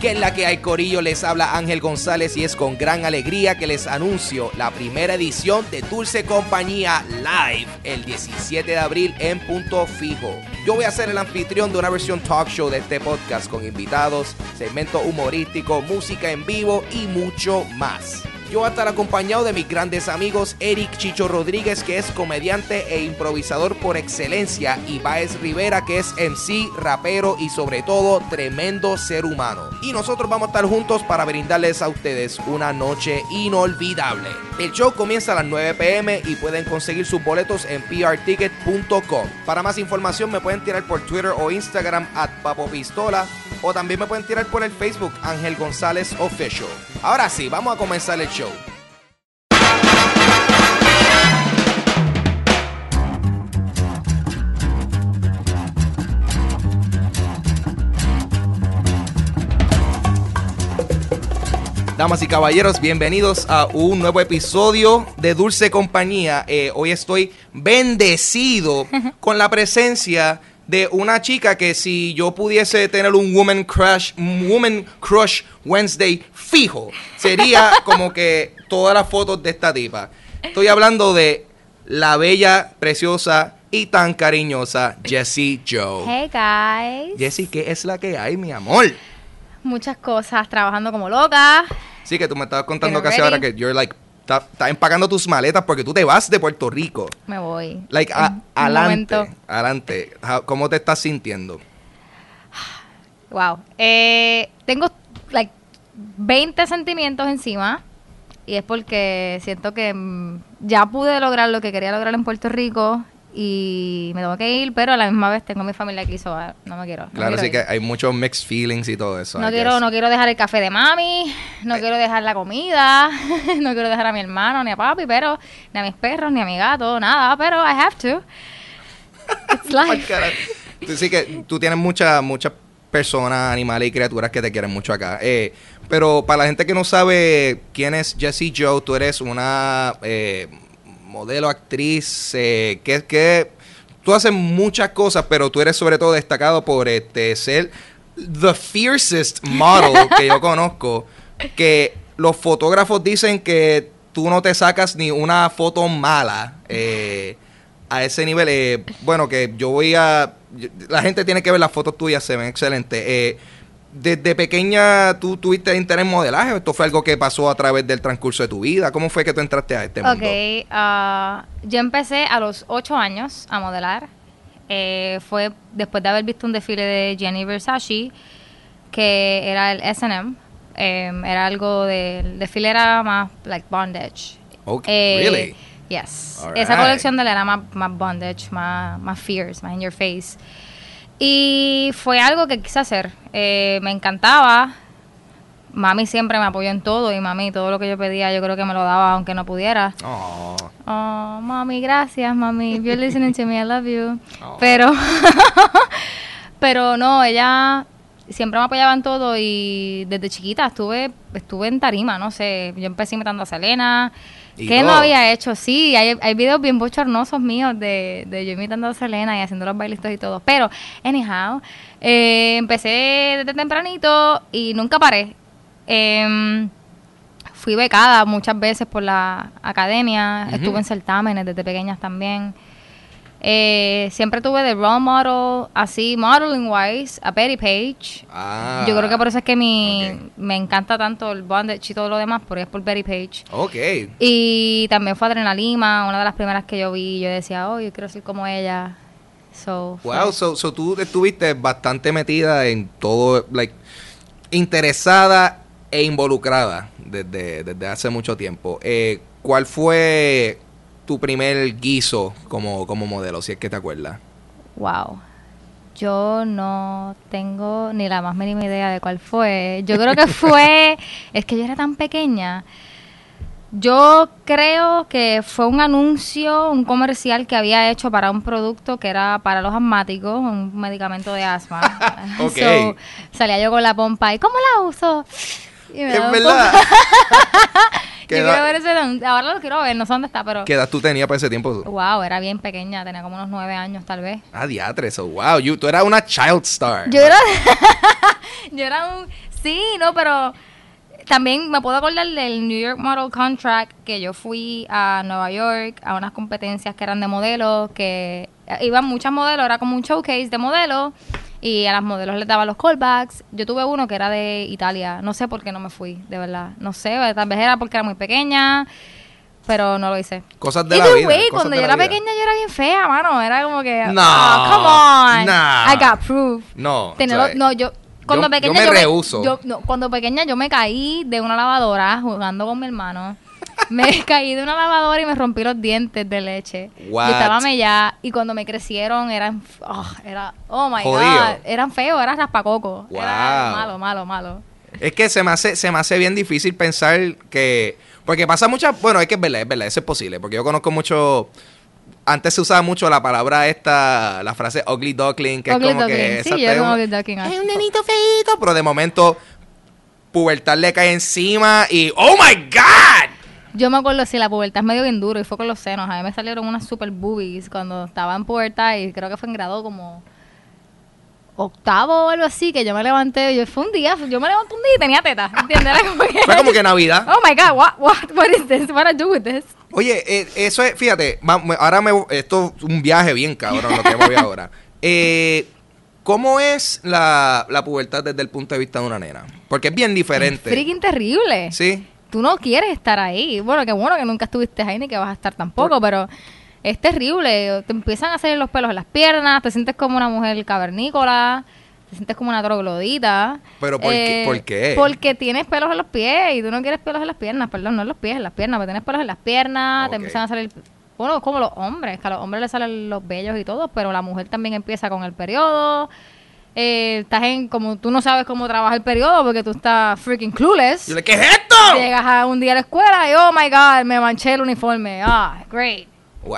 Que en la que hay corillo les habla Ángel González y es con gran alegría que les anuncio la primera edición de Dulce Compañía Live el 17 de abril en Punto Fijo. Yo voy a ser el anfitrión de una versión talk show de este podcast con invitados, segmento humorístico, música en vivo y mucho más. Yo voy a estar acompañado de mis grandes amigos Eric Chicho Rodríguez, que es comediante e improvisador por excelencia, y Baez Rivera, que es MC, rapero y sobre todo tremendo ser humano. Y nosotros vamos a estar juntos para brindarles a ustedes una noche inolvidable. El show comienza a las 9 pm y pueden conseguir sus boletos en prticket.com. Para más información me pueden tirar por Twitter o Instagram at Papo Pistola o también me pueden tirar por el Facebook Ángel González Official. Ahora sí, vamos a comenzar el show. Damas y caballeros, bienvenidos a un nuevo episodio de Dulce Compañía. Eh, hoy estoy bendecido con la presencia de una chica que si yo pudiese tener un woman crush, woman crush Wednesday fijo, sería como que todas las fotos de esta tipa. Estoy hablando de la bella, preciosa y tan cariñosa Jessie Joe. Hey guys. Jessie, ¿qué es la que hay, mi amor? Muchas cosas, trabajando como loca. Sí, que tú me estabas contando casi ahora que you're like, estás estás empacando tus maletas porque tú te vas de Puerto Rico. Me voy. Like, a- adelante, momento. adelante. ¿Cómo te estás sintiendo? Wow. Eh, tengo 20 sentimientos encima. Y es porque siento que mm, ya pude lograr lo que quería lograr en Puerto Rico. Y me tengo que ir, pero a la misma vez tengo mi familia aquí, so, ah, no me quiero. no Claro, quiero sí ir. que hay muchos mixed feelings y todo eso. No I quiero, guess. no quiero dejar el café de mami, no quiero dejar la comida, no quiero dejar a mi hermano ni a papi, pero ni a mis perros ni a mi gato, nada, pero I have to. It's life. cara. Tú- Sí que tú tienes muchas muchas personas, animales y criaturas que te quieren mucho acá. Eh, pero para la gente que no sabe quién es Jessie Joe, tú eres una eh, modelo, actriz, eh, que, que tú haces muchas cosas, pero tú eres sobre todo destacado por este ser the fiercest model que yo conozco, que los fotógrafos dicen que tú no te sacas ni una foto mala. eh, a ese nivel, eh, bueno, que yo voy a... La gente tiene que ver las fotos tuyas, se ven excelentes. Eh, desde pequeña, ¿tú tuviste interés en modelaje? ¿O ¿Esto fue algo que pasó a través del transcurso de tu vida? ¿Cómo fue que tú entraste a este mundo? Ok, ah, yo empecé a los 8 años a modelar. Eh, fue después de haber visto un desfile de Gianni Versace, que era el S&M. Eh, era algo del el desfile era más like bondage. Ok, Eh, really? Yes. Esa colección de él era más, más bondage, más, más fierce, más in your face. Y fue algo que quise hacer. Eh, me encantaba. Mami siempre me apoyó en todo y mami todo lo que yo pedía yo creo que me lo daba aunque no pudiera. Oh, Oh, mami, gracias, mami. If you're listening to me, I love you. Oh. Pero, pero no, ella siempre me apoyaba en todo y desde chiquita estuve, estuve en tarima, no sé. Yo empecé imitando a Selena. Y ¿Qué no todo. había hecho? Sí, hay, hay videos bien bochornosos míos de, de yo imitando a Selena y haciendo los bailitos y todo. Pero, anyhow, eh, empecé desde tempranito y nunca paré. Em, fui becada muchas veces por la academia, estuve en certámenes desde pequeñas también. Eh, siempre tuve de role model, así, modeling wise, a Betty Page. ah, Yo creo que por eso es que mi, me encanta tanto el bondage y todo lo demás, porque es por Betty Page. Ok. Y también fue Adriana Lima, una de las primeras que yo vi. Yo decía, oh, yo quiero ser como ella. So, fue- Wow, so, so tú estuviste bastante metida en todo, like, interesada e involucrada desde, desde hace mucho tiempo. Eh, ¿Cuál fue tu primer guiso como, como modelo, si es que te acuerdas? Wow. Yo no tengo ni la más mínima idea de cuál fue. Yo creo que fue, es que yo era tan pequeña. Yo creo que fue un anuncio, un comercial que había hecho para un producto que era para los asmáticos, un medicamento de asma. Ok. So, salía yo con la pompa y ¿cómo la uso? Y me Es verdad. poco- ¿Qué Yo edad- quiero ver ese, ahora lo quiero ver, no sé dónde está, pero ¿Qué edad tú tenías para ese tiempo? wow, era bien pequeña, tenía como unos nueve años tal vez. Ah, diatre, so wow, you, tú eras una child star. Yo era, yo era un Sí, no, pero también me puedo acordar del New York Model Contract que yo fui a Nueva York a unas competencias que eran de modelos, que iban muchas modelos, era como un showcase de modelos y a las modelos les daba los callbacks. Yo tuve uno que era de Italia, no sé por qué no me fui, de verdad, no sé, tal vez era porque era muy pequeña. Pero no lo hice. Cosas de Y la vida. way, cosas cuando de yo la era vida. pequeña yo era bien fea, mano. Era como que, No, oh, come on. nah. I got proof. No, Tenerlo- no, yo cuando yo- pequeña yo me rehuso. yo- no, cuando pequeña yo me caí de una lavadora jugando con mi hermano. Me caí de una lavadora y me rompí los dientes de leche. What? Yo estaba mellada y cuando me crecieron eran oh, era oh my Jodido. god, eran feos, eran raspacoco. Era Wow. malo, malo, malo. Es que se me hace, se me hace bien difícil pensar que. Porque pasa muchas. Bueno, es que es verdad, es verdad, eso es posible. Porque yo conozco mucho. Antes se usaba mucho la palabra esta, la frase ugly duckling, que Ugly es como duckling. que. Sí, yo es como ugly duckling, Es ah. un nenito feito, pero de momento. Pubertad le cae encima y. ¡Oh my God! Yo me acuerdo, si la pubertad es medio bien duro y fue con los senos. A mí me salieron unas super boobies cuando estaba en pubertad y creo que fue en grado como octavo o algo así, que yo me levanté, yo fue un día, yo me levanté un día y tenía teta, ¿entiendes? Era como que, Fue como que Navidad. oh my god, what, what, what is this? What I do with this? Oye, eh, eso es, fíjate, ahora me, esto es un viaje bien cabrón lo que voy ahora. Eh, ¿Cómo es la, la pubertad desde el punto de vista de una nena? Porque es bien Es diferente. freaking terrible. Sí. Tú no quieres estar ahí. Bueno, qué bueno que nunca estuviste ahí ni que vas a estar tampoco, pero es terrible. Te empiezan a salir los pelos en las piernas, te sientes como una mujer cavernícola, te sientes como una troglodita. Pero ¿por qué- por qué? Porque tienes pelos en los pies y tú no quieres pelos en las piernas, perdón, no en los pies, en las piernas, pero tienes pelos en las piernas, te empiezan a salir... Bueno, como los hombres, que a los hombres les salen los vellos y todo, pero la mujer también empieza con el periodo. Eh, estás en, como tú no sabes cómo trabaja el periodo porque tú estás freaking clueless. Yo le, ¿qué es esto? Llegas a un día a la escuela y, oh my God, me manché el uniforme. Ah, great.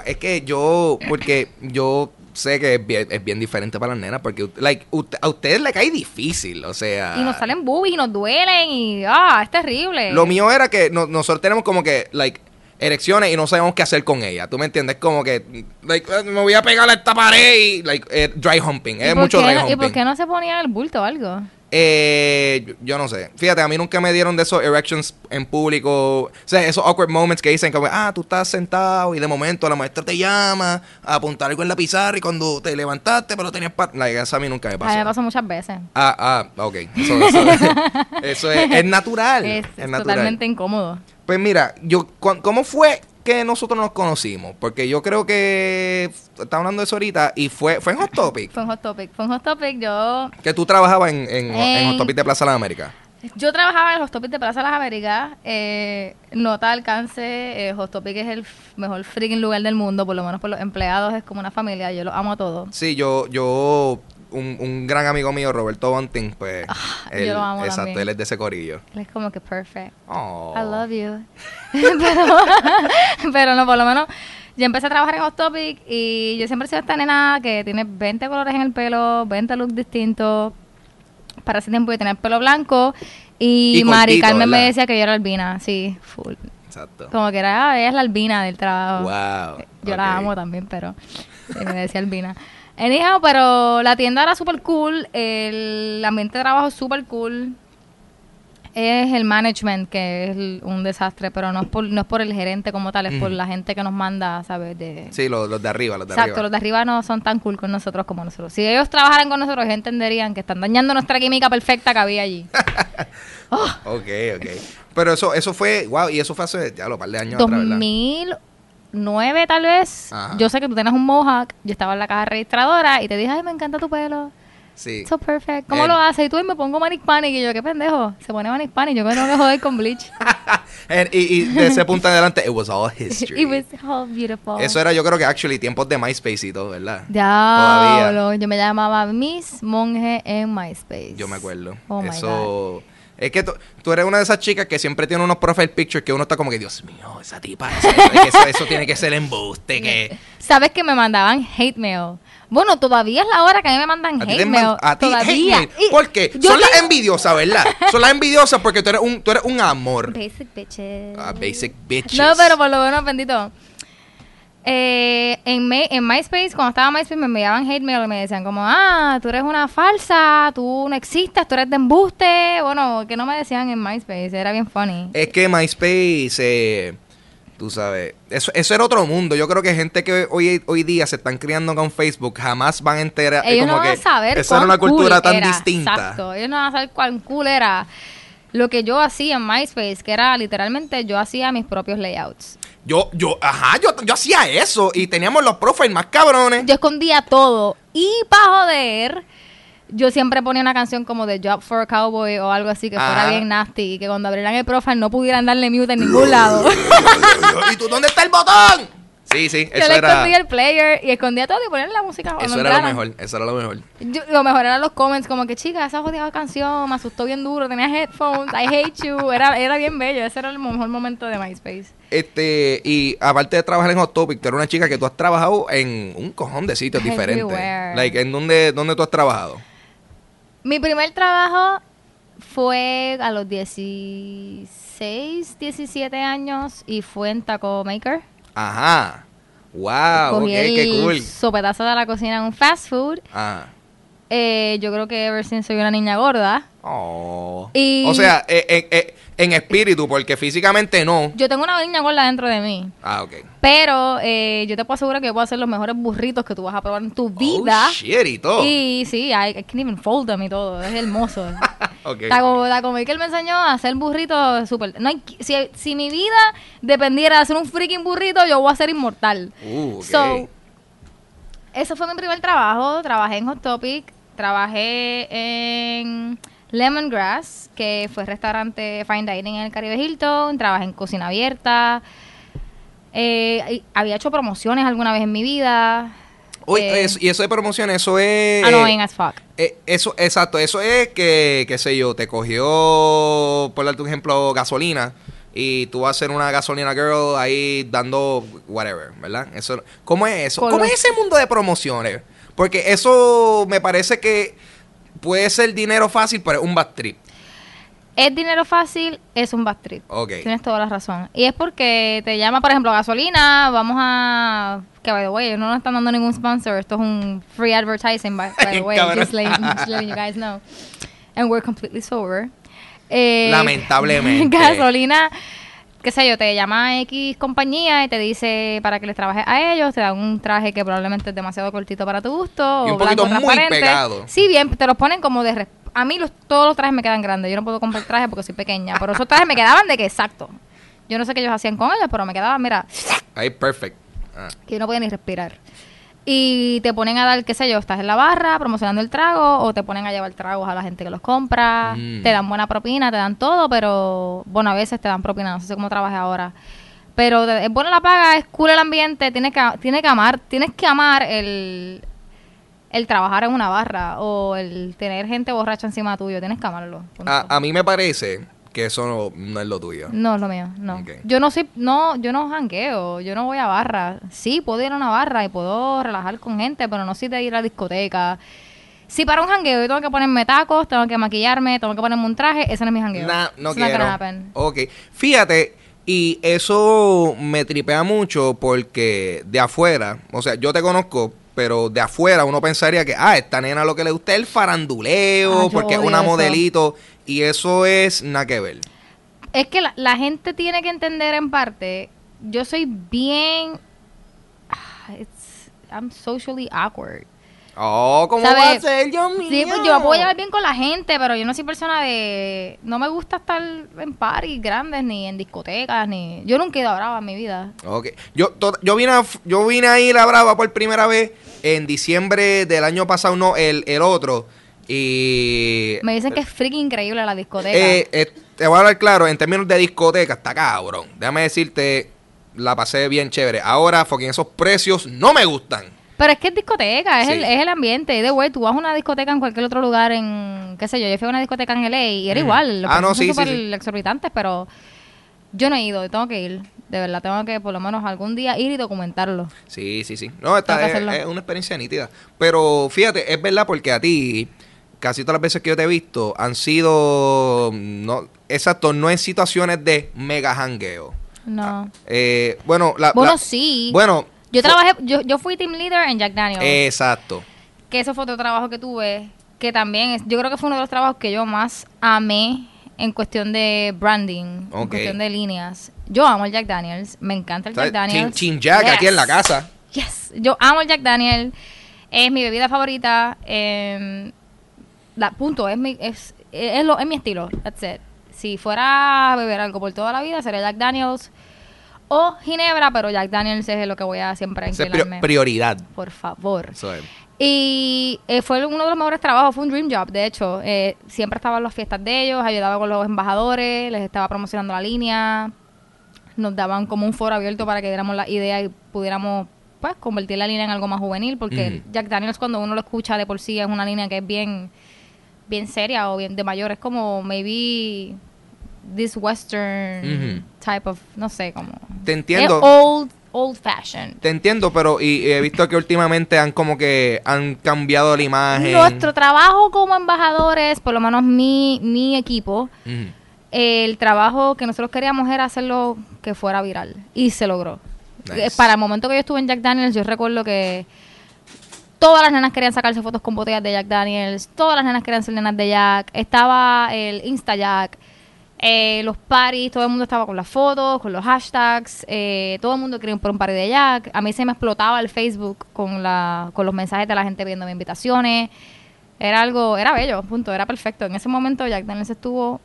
Es que yo, porque yo sé que es bien, es bien diferente para las nenas, porque like, ut- a ustedes le cae difícil, o sea... Y nos salen boobies y nos duelen y, ah, es terrible. Lo mío era que no- nosotros tenemos como que, like, erecciones y no sabemos qué hacer con ellas. ¿Tú me entiendes? Como que, like, eh, me voy a pegar a esta pared y, like, eh, dry humping. ¿Y Es mucho qué dry humping. ¿Y por qué no se ponían el bulto o algo? Eh, yo, yo no sé. Fíjate, a mí nunca me dieron de esos erections en público. O sea, esos awkward moments que dicen como, ah, tú estás sentado y de momento la maestra te llama a apuntar algo en la pizarra y cuando te levantaste pero tenías... Pa like, eso a mí nunca me A mí pasó. me pasó muchas veces. Ah, ah, ok. Eso, eso- eso es, es natural. Es, es natural. totalmente incómodo. Pues mira, yo, ¿cómo fue que nosotros nos conocimos? Porque yo creo que estaba hablando de eso ahorita y fue, fue en Hot Topic. Fue un hot topic. Fue un hot topic. Yo, Que tú trabajabas en, en, en En- Hot Topic de Plaza de las Américas. yo trabajaba en los topics de Plaza de las Américas. Eh, nota de alcance. Eh, hot topic es el mejor freaking lugar del mundo. Por lo menos por los empleados. Es como una familia. Yo los amo a todos. Sí, yo, yo, un, un gran amigo mío, Roberto Bunting, pues, Ah, yo lo amo exacto, también. él es de ese corillo. Él es como que perfect. Oh. I love you. pero, pero no, por lo menos yo empecé a trabajar en Hot Topic y yo siempre he sido esta nena que tiene 20 colores en el pelo, 20 looks distintos. Para ese tiempo yo tenía el pelo blanco y, Y Mari cortito, Carmen me decía que yo era albina, sí, full. Exacto. Como que era, ah, ella es la albina del trabajo. Wow. Yo la amo también, pero sí, me decía albina. Anyhow, pero la tienda era súper cool, el ambiente de trabajo es súper cool. Es el management que es el- un desastre, pero no es por, no es por el gerente como tal, es por la gente que nos manda, ¿sabes? De, Sí, los, los de arriba, los de Exacto, arriba. los de arriba no son tan cool con nosotros como nosotros. Si ellos trabajaran con nosotros, ellos entenderían que están dañando nuestra química perfecta que había allí. Ok, ok. Pero eso, eso fue, wow, y eso fue hace, ya lo par de años atrás, ¿verdad? 2009 tal vez. Ajá. Yo sé que tú tienes un mohawk. Yo estaba en la caja registradora y te dije, ay, me encanta tu pelo. Sí. So perfect. ¿Cómo El- lo haces? Y tú y me pongo Manic Panic. Y yo, qué pendejo. Se pone Manic Panic. Yo me tengo que joder con bleach. And- y, y de ese punto en adelante, it was all history. It was all beautiful. Eso era, yo creo que actually tiempos de MySpace y todo, ¿verdad? Todavía. Diablo. Yo me llamaba Miss Monje en MySpace. Yo me acuerdo. Oh my God. Es que tú, eres una de esas chicas que siempre tiene unos profile pictures que uno está como que, Dios mío, esa tipa, eso, que eso, eso tiene que ser embuste, que... ¿Sabes que me mandaban hate mail? Bueno, todavía es la hora que a mí me mandan A hate te mail. a ti, todavía. hate mail. ¿Por qué? Son las envidiosas, ¿verdad? Son las envidiosas porque tú eres un, tú eres un amor. Basic bitches. Ah, basic bitches. No, pero por lo menos, bendito. Eh, en, en MySpace, cuando estaba en MySpace, me enviaban hate mail y me decían como, ah, tú eres una falsa, tú no existes, tú eres de embuste. Bueno, que no me decían en MySpace, era bien funny. Es que MySpace, eh, tú sabes, eso, eso era otro mundo. Yo creo que gente que hoy, hoy día se están criando con Facebook jamás van a enterar. Ellos como no van que a saber Esa era una cultura cool tan era, distinta. Exacto, ellos no van a saber cuán cool era lo que yo hacía en MySpace, que era literalmente yo hacía mis propios layouts. Yo, yo, ajá, yo, yo hacía eso y teníamos los profiles más cabrones. Yo escondía todo y para joder, yo siempre ponía una canción como de Job for a Cowboy o algo así que fuera bien nasty y que cuando abrieran el profile no pudieran darle mute en ningún lado. ¿Y tú dónde está el botón? Sí, sí, yo eso le era, escondía el player y escondía todo y ponía la música eso era lo mejor, eso era lo mejor. Yo- lo mejor eran los comments como que chica, esa jodida canción me asustó bien duro, tenía headphones, I hate you, era, era bien bello, ese era el mejor momento de MySpace. Este, y aparte de trabajar en Hot Topic, tú eres una chica que tú has trabajado en un cojón de sitios diferentes. Like, ¿en dónde, dónde tú has trabajado? Mi primer trabajo fue a los 16, 17 años y fue en Taco Maker. Ajá. Wow, ok, Cogí qué el cool. sopetazo de la cocina en un fast food. Ajá. Eh, yo creo que ever since soy una niña gorda. Oh. Y- O sea, eh, eh, eh, en espíritu, porque físicamente no. Yo tengo una niña gorda dentro de mí. Ah, ok. Pero eh, yo te puedo asegurar que yo puedo hacer los mejores burritos que tú vas a probar en tu vida. Oh, shit, y todo. Y sí, I, I can even fold them y todo. Es hermoso. Ok. Taco, Taco Maker me enseñó a hacer burritos súper... No hay, si, si mi vida dependiera de hacer un freaking burrito, yo voy a ser inmortal. Uh, ok. So, ese fue mi primer trabajo. Trabajé en Hot Topic. Trabajé en Lemongrass, que fue restaurante fine dining en el Caribe Hilton. Trabajé en cocina abierta. Eh, había hecho promociones alguna vez en mi vida. Uy, Eh, eso- y eso de promoción, eso es... Annoying as fuck. Eh, eso, exacto, eso es que, qué sé yo, te cogió, por darte un ejemplo, gasolina y tú vas a ser una gasolina girl ahí dando whatever, ¿verdad? Eso, ¿Cómo es eso? Con ¿Cómo los- es ese mundo de promociones? Porque eso me parece que puede ser dinero fácil, pero es un bad trip. Es dinero fácil, es un bad trip. Ok. Tienes toda la razón. Y es porque te llama, por ejemplo, gasolina, vamos a... Que, by the way, no nos están dando ningún sponsor. Esto es un free advertising, by, by the way. Just letting, just letting you guys know. And we're completely sober. Eh, Lamentablemente. gasolina, qué sé yo, te llama X compañía y te dice para que les trabajes a ellos, te dan un traje que probablemente es demasiado cortito para tu gusto. Y o un poquito blanco muy pegado. Sí, bien, te los ponen como de... A mí los, todos los trajes me quedan grandes. Yo no puedo comprar trajes porque soy pequeña. Pero esos trajes me quedaban de que exacto. Yo no sé qué ellos hacían con ellos, pero me quedaban, mira, Ahí, perfect. Ah. que yo no podía ni respirar. Y te ponen a dar, qué sé yo, estás en la barra promocionando el trago o te ponen a llevar tragos a la gente que los compra. Mm. Te dan buena propina, te dan todo, pero bueno, a veces te dan propina, no sé cómo trabajes ahora. Pero es buena la paga, es cool el ambiente, tienes que, tienes que amar, tienes que amar el, el trabajar en una barra o el tener gente borracha encima tuyo, tienes que amarlo. A, a mí me parece que eso no, no es lo tuyo. No es lo mío, no. Yo no soy, no, yo no jangueo, yo no voy a barra. Sí, puedo ir a una barra y puedo relajar con gente, pero no soy de ir a la discoteca. Si para un jangueo yo tengo que ponerme tacos, tengo que maquillarme, tengo que ponerme un traje, ese no es mi jangueo. Nah, no It's quiero. Ok. Fíjate, y eso me tripea mucho porque de afuera, o sea, yo te conozco, pero de afuera uno pensaría que, ah, esta nena lo que le gusta es el faranduleo, Ah, porque es una eso. modelito, y eso es nada que ver. Es que la, la gente tiene que entender en parte, yo soy bien, ah, it's, I'm socially awkward. Oh, ¿cómo ¿Sabe? va a ser, Dios mío? Sí, pues yo me puedo llevar bien con la gente, pero yo no soy persona de... No me gusta estar en parties grandes, ni en discotecas, ni... Yo nunca he ido a Brava en mi vida. Ok. Yo, to- yo, vine a, yo vine a ir a Brava por primera vez en diciembre del año pasado, no, el, el otro. Y. Me dicen que es freaking increíble la discoteca. eh, eh, te voy a hablar claro, en términos de discoteca, está cabrón. Déjame decirte, la pasé bien chévere. Ahora, fucking esos precios no me gustan. pero es que es discoteca, es, Sí. el, es el ambiente. De güey, tú vas a una discoteca en cualquier otro lugar en... qué sé yo, yo fui a una discoteca en LA y era igual. Los Ah, no, precios son sí, sí, súper sí. exorbitantes, pero... Yo no he ido, tengo que ir. De verdad, tengo que por lo menos algún día ir y documentarlo. Sí, sí, sí. No, esta es, es una experiencia nítida. Pero fíjate, es verdad porque a ti, casi todas las veces que yo te he visto, han sido, no, exacto, no en situaciones de mega jangueo. No. Eh, bueno, la, bueno, la- sí. Bueno, Yo trabajé, yo, yo fui team leader en Jack Daniels. Exacto. que eso fue otro trabajo que tuve, que también es, yo creo que fue uno de los trabajos que yo más amé en cuestión de branding, en cuestión de líneas. Yo amo el Jack Daniels, me encanta el Jack Team, Daniels. Team Jack aquí en la casa. Yes, yo amo el Jack Daniel. Es mi bebida favorita. eh, la, punto, es mi, es, es, lo, es mi estilo. That's it. Si fuera a beber algo por toda la vida, sería Jack Daniels o Ginebra, pero Jack Daniels es lo que voy a siempre inclinarme. prioridad. por favor. Y eh, fue uno de los mejores trabajos, fue un dream job, de hecho. Eh, siempre estaba en las fiestas de ellos, ayudaba con los embajadores, les estaba promocionando la línea. Nos daban como un foro abierto para que diéramos la idea y pudiéramos pues convertir la línea en algo más juvenil, porque. Jack Daniels cuando uno lo escucha de por sí es una línea que es bien bien seria o bien de mayor, es como maybe this western type of, no sé, como Te entiendo. es old old fashioned. Te entiendo, pero y, y he visto que últimamente han como que han cambiado la imagen. Nuestro trabajo como embajadores, por lo menos mi, mi equipo, el trabajo que nosotros queríamos era hacerlo que fuera viral. Y se logró. Nice. Eh, Para el momento que yo estuve en Jack Daniels, yo recuerdo que todas las nenas querían sacarse fotos con botellas de Jack Daniels, todas las nenas querían ser nenas de Jack, estaba el Insta Jack, eh, los parties, todo el mundo estaba con las fotos, con los hashtags, eh, todo el mundo quería ir por un party de Jack. A mí se me explotaba el Facebook con, la, con los mensajes de la gente viendo mis invitaciones. Era algo, era bello, punto, era perfecto. En ese momento Jack Daniels estuvo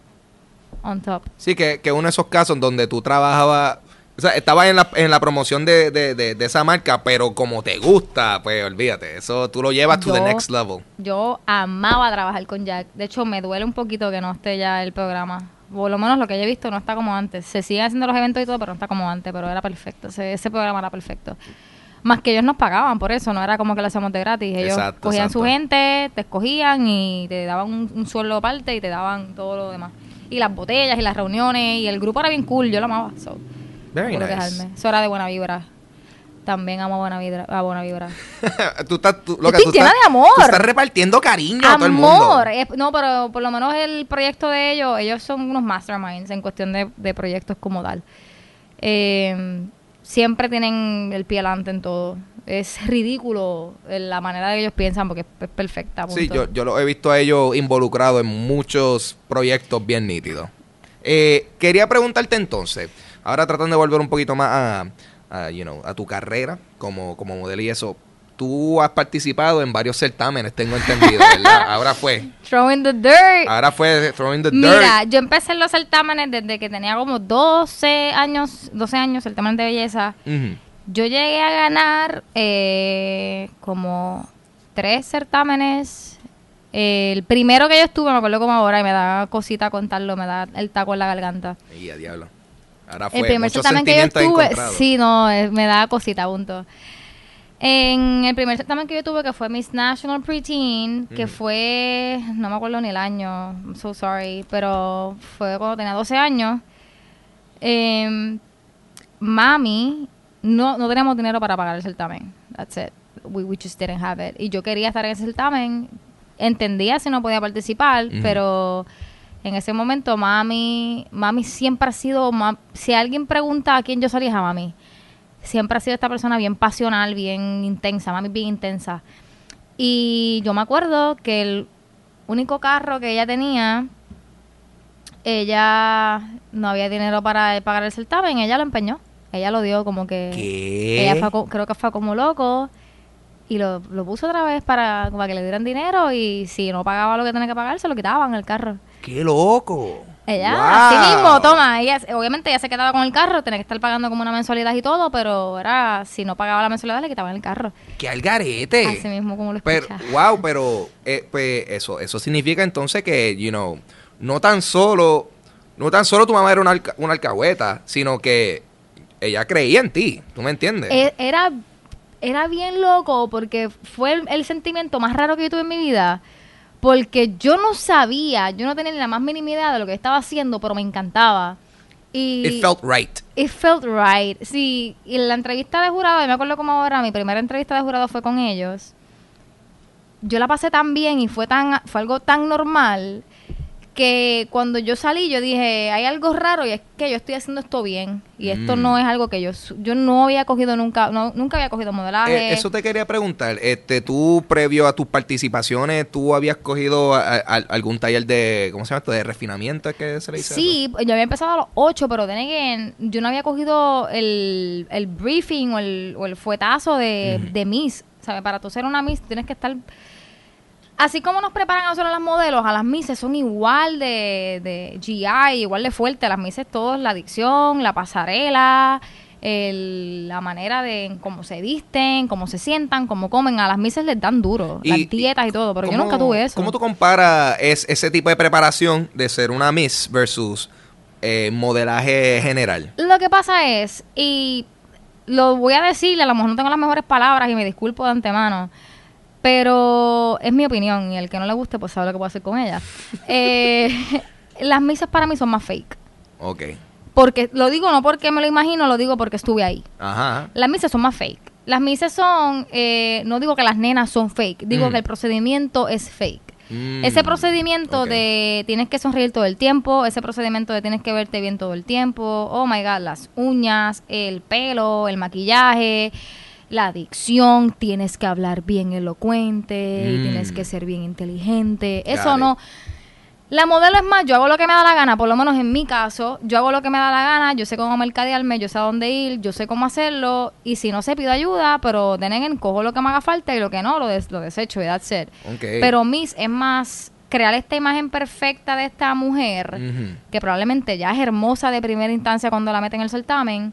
on top. Sí, que, que uno de esos casos donde tú trabajabas, o sea, estabas en la, en la promoción de, de, de, de esa marca, pero como te gusta, pues olvídate, eso tú lo llevas to the Yo- next level. Yo amaba trabajar con Jack. De hecho, me duele un poquito que no esté ya el programa. Por lo menos lo que yo he visto no está como antes. Se siguen haciendo los eventos y todo, pero no está como antes. Pero era perfecto. Ese, ese programa era perfecto. Más que ellos nos pagaban por eso. No era como que lo hacíamos de gratis. Ellos Exacto, cogían su exacto. gente, te escogían y te daban un, un sueldo aparte y te daban todo lo demás. Y las botellas y las reuniones. Y el grupo era bien cool. Yo lo amaba. So, Very nice. Eso era de buena vibra. También amo buena vibra. A buena vibra. tú estás, tú- lo que Estoy tú llena estás- de amor. Tú estás repartiendo cariño a todo el mundo. Amor. No, pero por lo menos el proyecto de ellos, ellos son unos masterminds en cuestión de, de proyectos como tal. Eh, siempre tienen el pie adelante en todo. Es ridículo eh, la manera de que ellos piensan porque es, es perfecta. Sí, yo lo he visto a ellos involucrados en muchos proyectos bien nítidos. Eh, quería preguntarte entonces, ahora tratando de volver un poquito más a, a, you know, a tu carrera como, como modelo y eso. Tú has participado en varios certámenes, tengo entendido, ¿verdad? Ahora fue. Throwing the dirt. Ahora fue Throwing the Mira, Dirt. yo empecé en los certámenes desde que tenía como 12 años, 12 años, certámenes de belleza. Yo llegué a ganar eh, como tres certámenes. Eh, el primero que yo estuve, me acuerdo como ahora, y me da cosita contarlo, me da el taco en la garganta. Y a diablo. Ahora fue El primer certamen que yo estuve, encontrados. sí, no, eh, me da cosita, punto. En el primer certamen que yo tuve, que fue Miss National Preteen, que fue, no me acuerdo ni el año, I'm so sorry, pero fue cuando tenía 12 años. Em, mami, no, no teníamos dinero para pagar el certamen. That's it. We, we just didn't have it. Y yo quería estar en ese certamen. Entendía si no podía participar, pero en ese momento mami, mami siempre ha sido, si alguien pregunta a quién yo salí, es a mami. Siempre ha sido esta persona bien pasional, bien intensa, mami bien intensa. Y yo me acuerdo que el único carro que ella tenía, ella no había dinero para pagar el certamen, ella lo empeñó. Ella lo dio como que... ¿Qué? Ella fue, creo que fue como loco y lo, lo puso otra vez para, para que le dieran dinero y si no pagaba lo que tenía que pagar, se lo quitaban el carro. ¡Qué loco! Ella, Wow. así mismo, toma, ella, obviamente ella se quedaba con el carro, tenía que estar pagando como una mensualidad y todo, pero era, si no pagaba la mensualidad le quitaban el carro. ¡Qué algarete! Así mismo como lo Pero, escuchas. wow, pero eh, pues, eso, eso significa entonces que, you know, no tan solo, no tan solo tu mamá era una, alca- una alcahueta, sino que ella creía en ti, ¿tú me entiendes? E- Era, era bien loco porque fue el, el sentimiento más raro que yo tuve en mi vida. Porque yo no sabía, yo no tenía ni la más mínima idea de lo que estaba haciendo, pero me encantaba. Y It felt right. It felt right. Sí, y en la entrevista de jurado, yo me acuerdo como ahora, mi primera entrevista de jurado fue con ellos. Yo la pasé tan bien y fue tan fue algo tan normal que cuando yo salí yo dije, hay algo raro y es que yo estoy haciendo esto bien y esto Mm. no es algo que yo yo no había cogido nunca, no, nunca había cogido modelaje. Eh, eso te quería preguntar. Este, tú, previo a tus participaciones, ¿tú habías cogido a- a- algún taller de, ¿cómo se llama esto? De refinamiento, ¿es que se le dice? Sí, yo había empezado a los 8, pero again, yo no había cogido el, el briefing o el, o el fuetazo de, de Miss. ¿Sabes? Para tú ser una Miss tienes que estar... Así como nos preparan a nosotros las modelos, a las Misses son igual de, de GI, igual de fuerte. Las Misses todos, la dicción, la pasarela, el- la manera de cómo se visten, cómo se sientan, cómo comen. A las Misses les dan duro, Y- las dietas y todo, pero yo ¿Cómo- nunca tuve eso. ¿Cómo tú comparas es- ese tipo de preparación de ser una Miss versus eh, modelaje general? Lo que pasa es, y lo voy a decir, a lo mejor no tengo las mejores palabras y me disculpo de antemano, pero es mi opinión y el que no le guste pues sabe lo que puedo hacer con ella. Eh, las misas para mí son más fake. Ok. Porque lo digo no porque me lo imagino, lo digo porque estuve ahí. Ajá. Las misas son más fake. Las misas son, eh, no digo que las nenas son fake, digo Mm. que el procedimiento es fake. Mm, Ese procedimiento de tienes que sonreír todo el tiempo, ese procedimiento de tienes que verte bien todo el tiempo, oh my god, las uñas, el pelo, el maquillaje, la dicción, tienes que hablar bien elocuente y Mm. tienes que ser bien inteligente. Eso no. La modelo es más, yo hago lo que me da la gana, por lo menos en mi caso, yo hago lo que me da la gana, yo sé cómo mercadearme, yo sé a dónde ir, yo sé cómo hacerlo, y si no sé pido ayuda, pero tienen en cojo lo que me haga falta y lo que no, lo, des- lo desecho y that's it. Ok. Pero Miss es más crear esta imagen perfecta de esta mujer, que probablemente ya es hermosa de primera instancia cuando la meten en el certamen,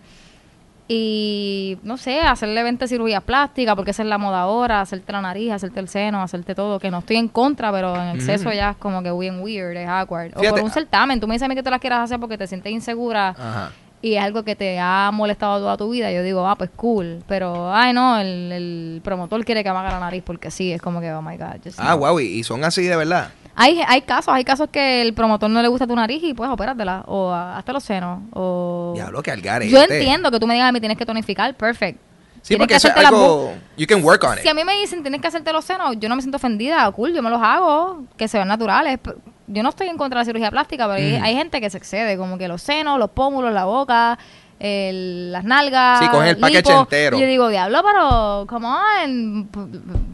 y no sé, hacerle 20 cirugías plásticas, porque esa es la moda ahora, hacerte la nariz, hacerte el seno, hacerte todo, que no estoy en contra, pero en exceso Ujú. ya es como que bien weird, es awkward. O por un ah- certamen, tú me dices a mí que tú las quieras hacer porque te sientes insegura Ajá. y es algo que te ha molestado toda tu vida, yo digo, ah, pues cool. Pero, ay, no, el, el promotor quiere que me haga la nariz porque sí, es como que, oh my God. just Ah, no. wow, y son así de verdad. Hay, hay casos, hay casos que el promotor no le gusta tu nariz y pues opératela, o ah, hasta los senos, o... Diablo, que al garete. Yo entiendo que tú me digas a mí tienes que tonificar, perfect. Sí, Tienes porque que eso es algo... You can work on it. Si a mí me dicen tienes que hacerte los senos, yo no me siento ofendida, cool, yo me los hago, que se vean naturales. Yo no estoy en contra de la cirugía plástica, pero hay, Ujú. hay gente que se excede, como que los senos, los pómulos, la boca, el- las nalgas. Sí, cogen el lipo. entero. Y yo digo, diablo, pero, come on,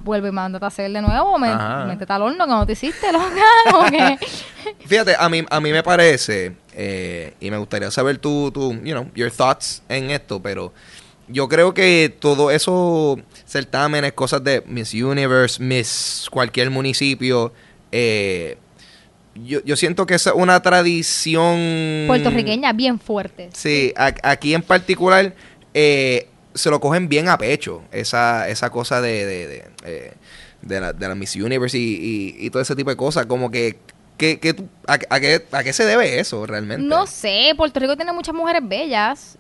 vuelve y mándate a hacer de nuevo, me, métete al horno que no te hiciste, loca. Fíjate, a mí, a mí me parece, eh, y me gustaría saber tu, tu, you know, your thoughts en esto, pero yo creo que todo eso certámenes, cosas de Miss Universe, Miss cualquier municipio, eh, yo, yo siento que es una tradición... Puertorriqueña bien fuerte. Sí, a- aquí en particular eh, se lo cogen bien a pecho, esa, esa cosa de, de, de, eh, de la, de la Miss Universe y, y- y todo ese tipo de cosas, como que, que, a, a qué, ¿a qué se debe eso realmente? No sé, Puerto Rico tiene muchas mujeres bellas.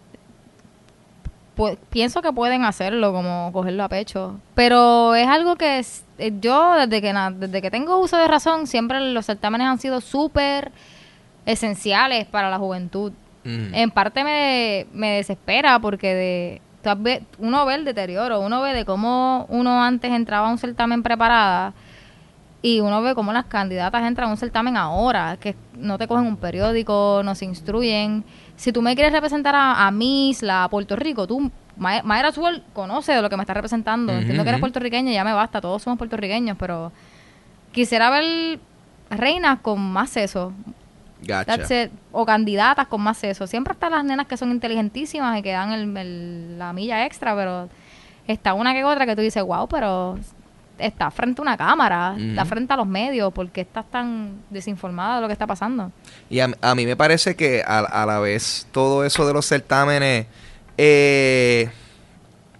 Pienso que pueden hacerlo, como cogerlo a pecho. Pero es algo que es- eh, yo, desde que, na- desde que tengo uso de razón, siempre los certámenes han sido súper esenciales para la juventud. Ujú. En parte me, me desespera porque de, uno ve el deterioro, uno ve de cómo uno antes entraba a un certamen preparada y uno ve cómo las candidatas entran a un certamen ahora, que no te cogen un periódico, no se instruyen. Si tú me quieres representar a, a Miss, la Puerto Rico, tú, Ma- Mayra Suel conoce de lo que me está representando. Ujú, Entiendo que eres puertorriqueña, ya me basta, todos somos puertorriqueños, pero quisiera ver reinas con más. That's it. O candidatas con más eso. Siempre están las nenas que son inteligentísimas y que dan el- el- la milla extra, pero está una que otra que tú dices, wow, pero está frente a una cámara, está frente a los medios, porque estás tan desinformada de lo que está pasando? Y a, a mí me parece que a, a la vez todo eso de los certámenes, eh,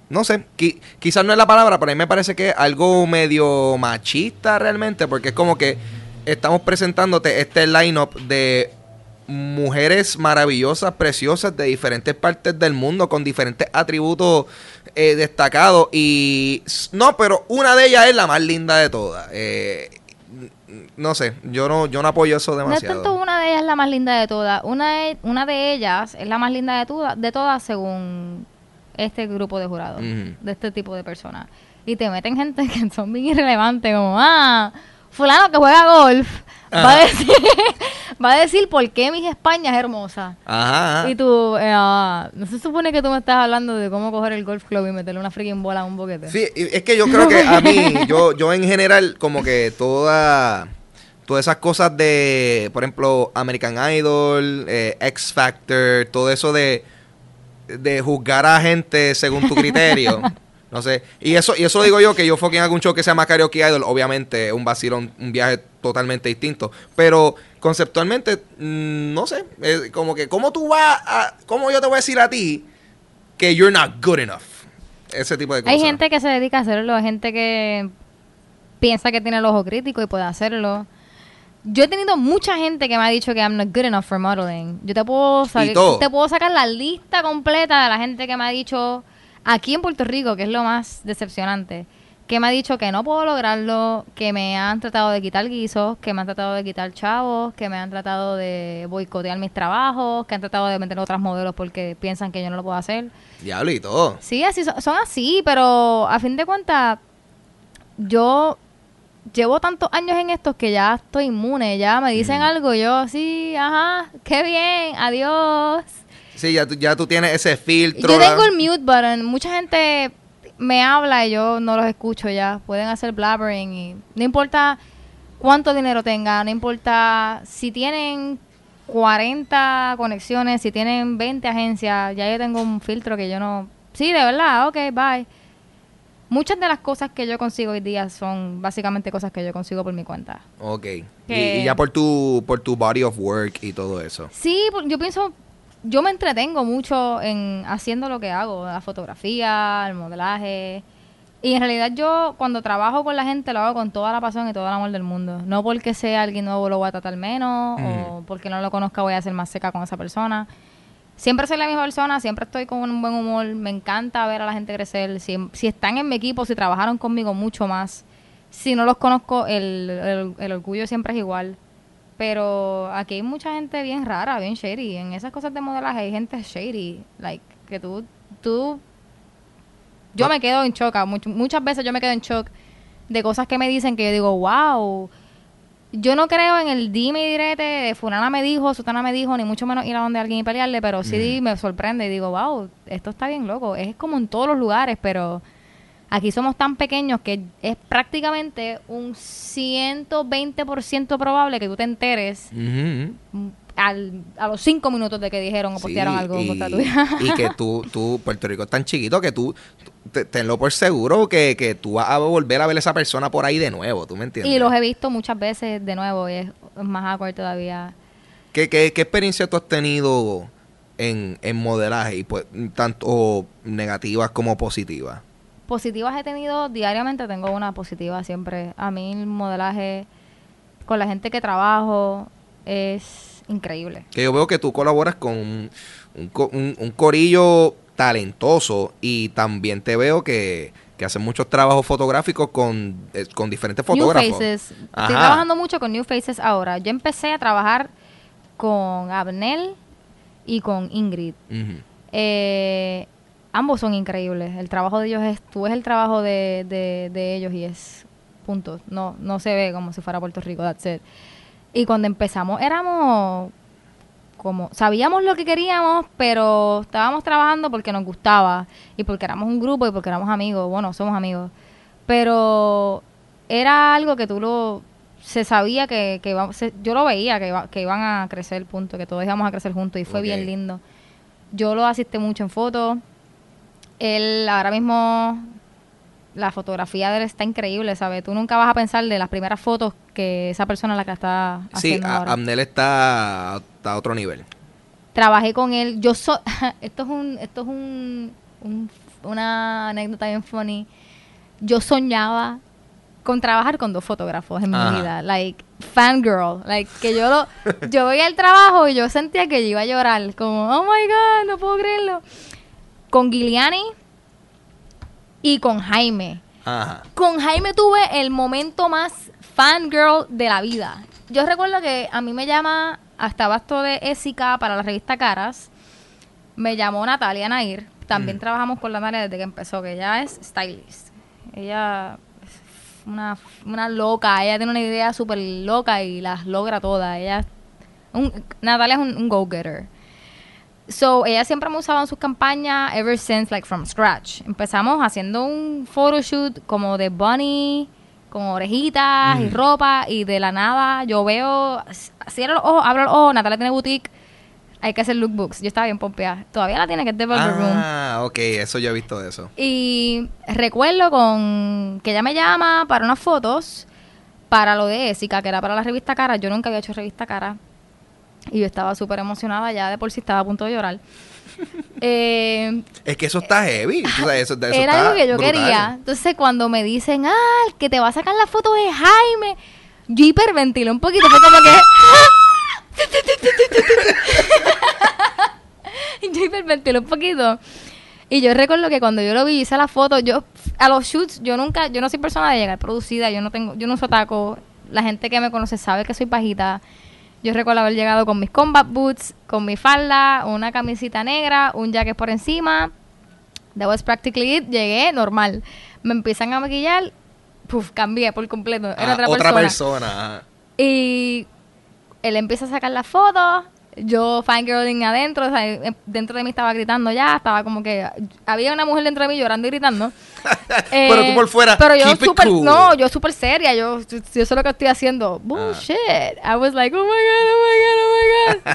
no sé, qui- quizás no es la palabra, pero a mí me parece que es algo medio machista realmente, porque es como que estamos presentándote este lineup de mujeres maravillosas, preciosas de diferentes partes del mundo con diferentes atributos eh, destacados y no, pero una de ellas es la más linda de todas. Eh, no sé, yo no, yo no apoyo eso No es demasiado. tanto una de ellas la más linda de todas, una de, una de ellas es la más linda de, todas de todas según este grupo de jurados, de este tipo de personas. Y te meten gente que son bien irrelevantes, como, ah, fulano que juega golf, va a decir, Va a decir por qué Miss España es hermosa. Ajá. ajá. Y tú, eh, ah, no se supone que tú me estás hablando de cómo coger el golf club y meterle una freaking bola a un boquete. Sí, es que yo creo que a mí, yo, yo en general, como que toda, todas esas cosas de, por ejemplo, American Idol, eh, X Factor, todo eso de, de juzgar a gente según tu criterio. no sé. Y eso, y eso digo yo, que yo fucking hago un show que se llama Karaoke Idol, obviamente es un vacilón, un viaje totalmente distinto. Pero conceptualmente, mm, no sé, es como que, ¿cómo tú vas a, cómo yo te voy a decir a ti que you're not good enough? Ese tipo de cosas. Hay gente que se dedica a hacerlo, hay gente que piensa que tiene el ojo crítico y puede hacerlo. Yo he tenido mucha gente que me ha dicho que I'm not good enough for modeling. Yo te puedo, te puedo sacar la lista completa de la gente que me ha dicho aquí en Puerto Rico, que es lo más decepcionante, que me ha dicho que no puedo lograrlo, que me han tratado de quitar guisos, que me han tratado de quitar chavos, que me han tratado de boicotear mis trabajos, que han tratado de meter otras modelos porque piensan que yo no lo puedo hacer. Diablo y todo. Sí, así son, son así, pero a fin de cuentas, yo llevo tantos años en esto que ya estoy inmune. Ya me dicen algo, yo sí, ajá, qué bien, adiós. Sí, ya tú, ya tú tienes ese filtro. Yo tengo el mute button. Mucha gente me habla y yo no los escucho ya. Pueden hacer blabbering y no importa cuánto dinero tenga, no importa si tienen 40 conexiones, si tienen 20 agencias, ya yo tengo un filtro que yo no... Sí, de verdad, ok, bye. Muchas de las cosas que yo consigo hoy día son básicamente cosas que yo consigo por mi cuenta. Ok. Y, y ya por tu, por tu body of work y todo eso. Sí, yo pienso, yo me entretengo mucho en haciendo lo que hago, la fotografía, el modelaje. Y en realidad yo cuando trabajo con la gente lo hago con toda la pasión y todo el amor del mundo. No porque sea alguien nuevo lo voy a tratar menos o porque no lo conozca voy a ser más seca con esa persona. Siempre soy la misma persona, siempre estoy con un buen humor, me encanta ver a la gente crecer. Si, si están en mi equipo, si trabajaron conmigo mucho más. Si no los conozco, el, el- el orgullo siempre es igual. Pero aquí hay mucha gente bien rara, bien shady. En esas cosas de modelaje hay gente shady. Like, que tú, tú... Yo me quedo en shock. ah, much- muchas veces yo me quedo en shock de cosas que me dicen que yo digo, wow. Yo no creo en el dime y direte de fulana me dijo, sutana me dijo, ni mucho menos ir a donde alguien y pelearle, pero sí me sorprende y digo, wow, esto está bien loco. Es como en todos los lugares, pero aquí somos tan pequeños que es prácticamente un 120% probable que tú te enteres al- a los cinco minutos de que dijeron o Sí, postearon algo y, contra tuya. y que tú, tú, Puerto Rico es tan chiquito que tú, te- tenlo por seguro que, que tú vas a volver a ver a esa persona por ahí de nuevo, ¿tú me entiendes? y los he visto muchas veces de nuevo y es es más awkward todavía. ¿Qué, qué, qué experiencia tú has tenido en, en modelaje, y pues, tanto negativas como positivas? Positivas he tenido diariamente, tengo una positiva siempre. A mí el modelaje con la gente que trabajo es increíble. Que yo veo que tú colaboras con un, un co- un- un corillo talentoso y también te veo que, que haces muchos trabajos fotográficos con, eh, con diferentes New fotógrafos. Faces. Ajá. Estoy trabajando mucho con New Faces ahora. Yo empecé a trabajar con Abnel y con Ingrid. Eh, ambos son increíbles. El trabajo de ellos es, tú ves el trabajo de, de, de ellos y es punto. No, no se ve como si fuera Puerto Rico, that's it. Y cuando empezamos éramos como, sabíamos lo que queríamos, pero estábamos trabajando porque nos gustaba y porque éramos un grupo y porque éramos amigos. Bueno, somos amigos. Pero era algo que tú lo, se sabía que, que iba- se- yo lo veía que, iba- que iban a crecer, punto, que todos íbamos a crecer juntos y fue bien lindo. Yo lo asisté mucho en fotos. Él ahora mismo la fotografía de él está increíble, ¿sabes? Tú nunca vas a pensar de las primeras fotos que esa persona la que está Sí, haciendo a- ahora. Amnel está, a otro nivel. Trabajé con él. Yo soy esto es un esto es un, un- una anécdota bien funny. Yo soñaba con trabajar con dos fotógrafos en Ajá. mi vida, like fangirl, like que yo lo yo veía el trabajo y yo sentía que yo iba a llorar, como oh my god, no puedo creerlo. Con Giuliani y con Jaime. Ajá. Con Jaime tuve el momento más fangirl de la vida. Yo recuerdo que a mí me llama hasta abasto de Ésica para la revista Caras. Me llamó Natalia Nair. También Mm. trabajamos con la Natalia desde que empezó, que ella es stylist. Ella es una, una loca, ella tiene una idea súper loca y las logra todas. Ella Un, Natalia es un, un go-getter. So, ella siempre me usaba en sus campañas ever since, like, from scratch. Empezamos haciendo un photoshoot como de bunny, con orejitas y Mm. ropa, y de la nada yo veo, cierro los ojos, abro los ojos, Natalia tiene boutique, hay que hacer lookbooks. Yo estaba bien pompeada. Todavía la tiene, que es de Velvet Room. Ah, ok, eso yo he visto de eso. Y recuerdo con que ella me llama para unas fotos para lo de Ésica, que era para la revista Cara. Yo nunca había hecho revista Cara. Y yo estaba súper emocionada, ya de por sí estaba a punto de llorar. Eh, Es que eso está heavy. eso, eso era está algo que yo brutal. quería. Entonces, cuando me dicen, ah, el que te va a sacar la foto es Jaime, yo hiperventilé un poquito. Fue como que. yo hiperventilé un poquito. Y yo recuerdo que cuando yo lo vi, hice la foto, yo a los shoots, yo nunca, yo no soy persona de llegar producida, yo no tengo, yo no uso taco. La gente que me conoce sabe que soy bajita. Yo recuerdo haber llegado con mis combat boots, con mi falda, una camisita negra, un jacket por encima. That was practically it. Llegué normal. Me empiezan a maquillar, puf, cambié por completo. Era Ah, otra, otra persona. persona. ajá. Y él empieza a sacar las fotos. Yo fangirling adentro, o sea, eh, dentro de mí estaba gritando ya, estaba como que había una mujer dentro de mí llorando y gritando. Pero tú por fuera, Pero yo keep it súper, cool. no, yo súper seria, yo, yo sé lo que estoy haciendo. Bullshit. I was like, oh my god, oh my god, oh my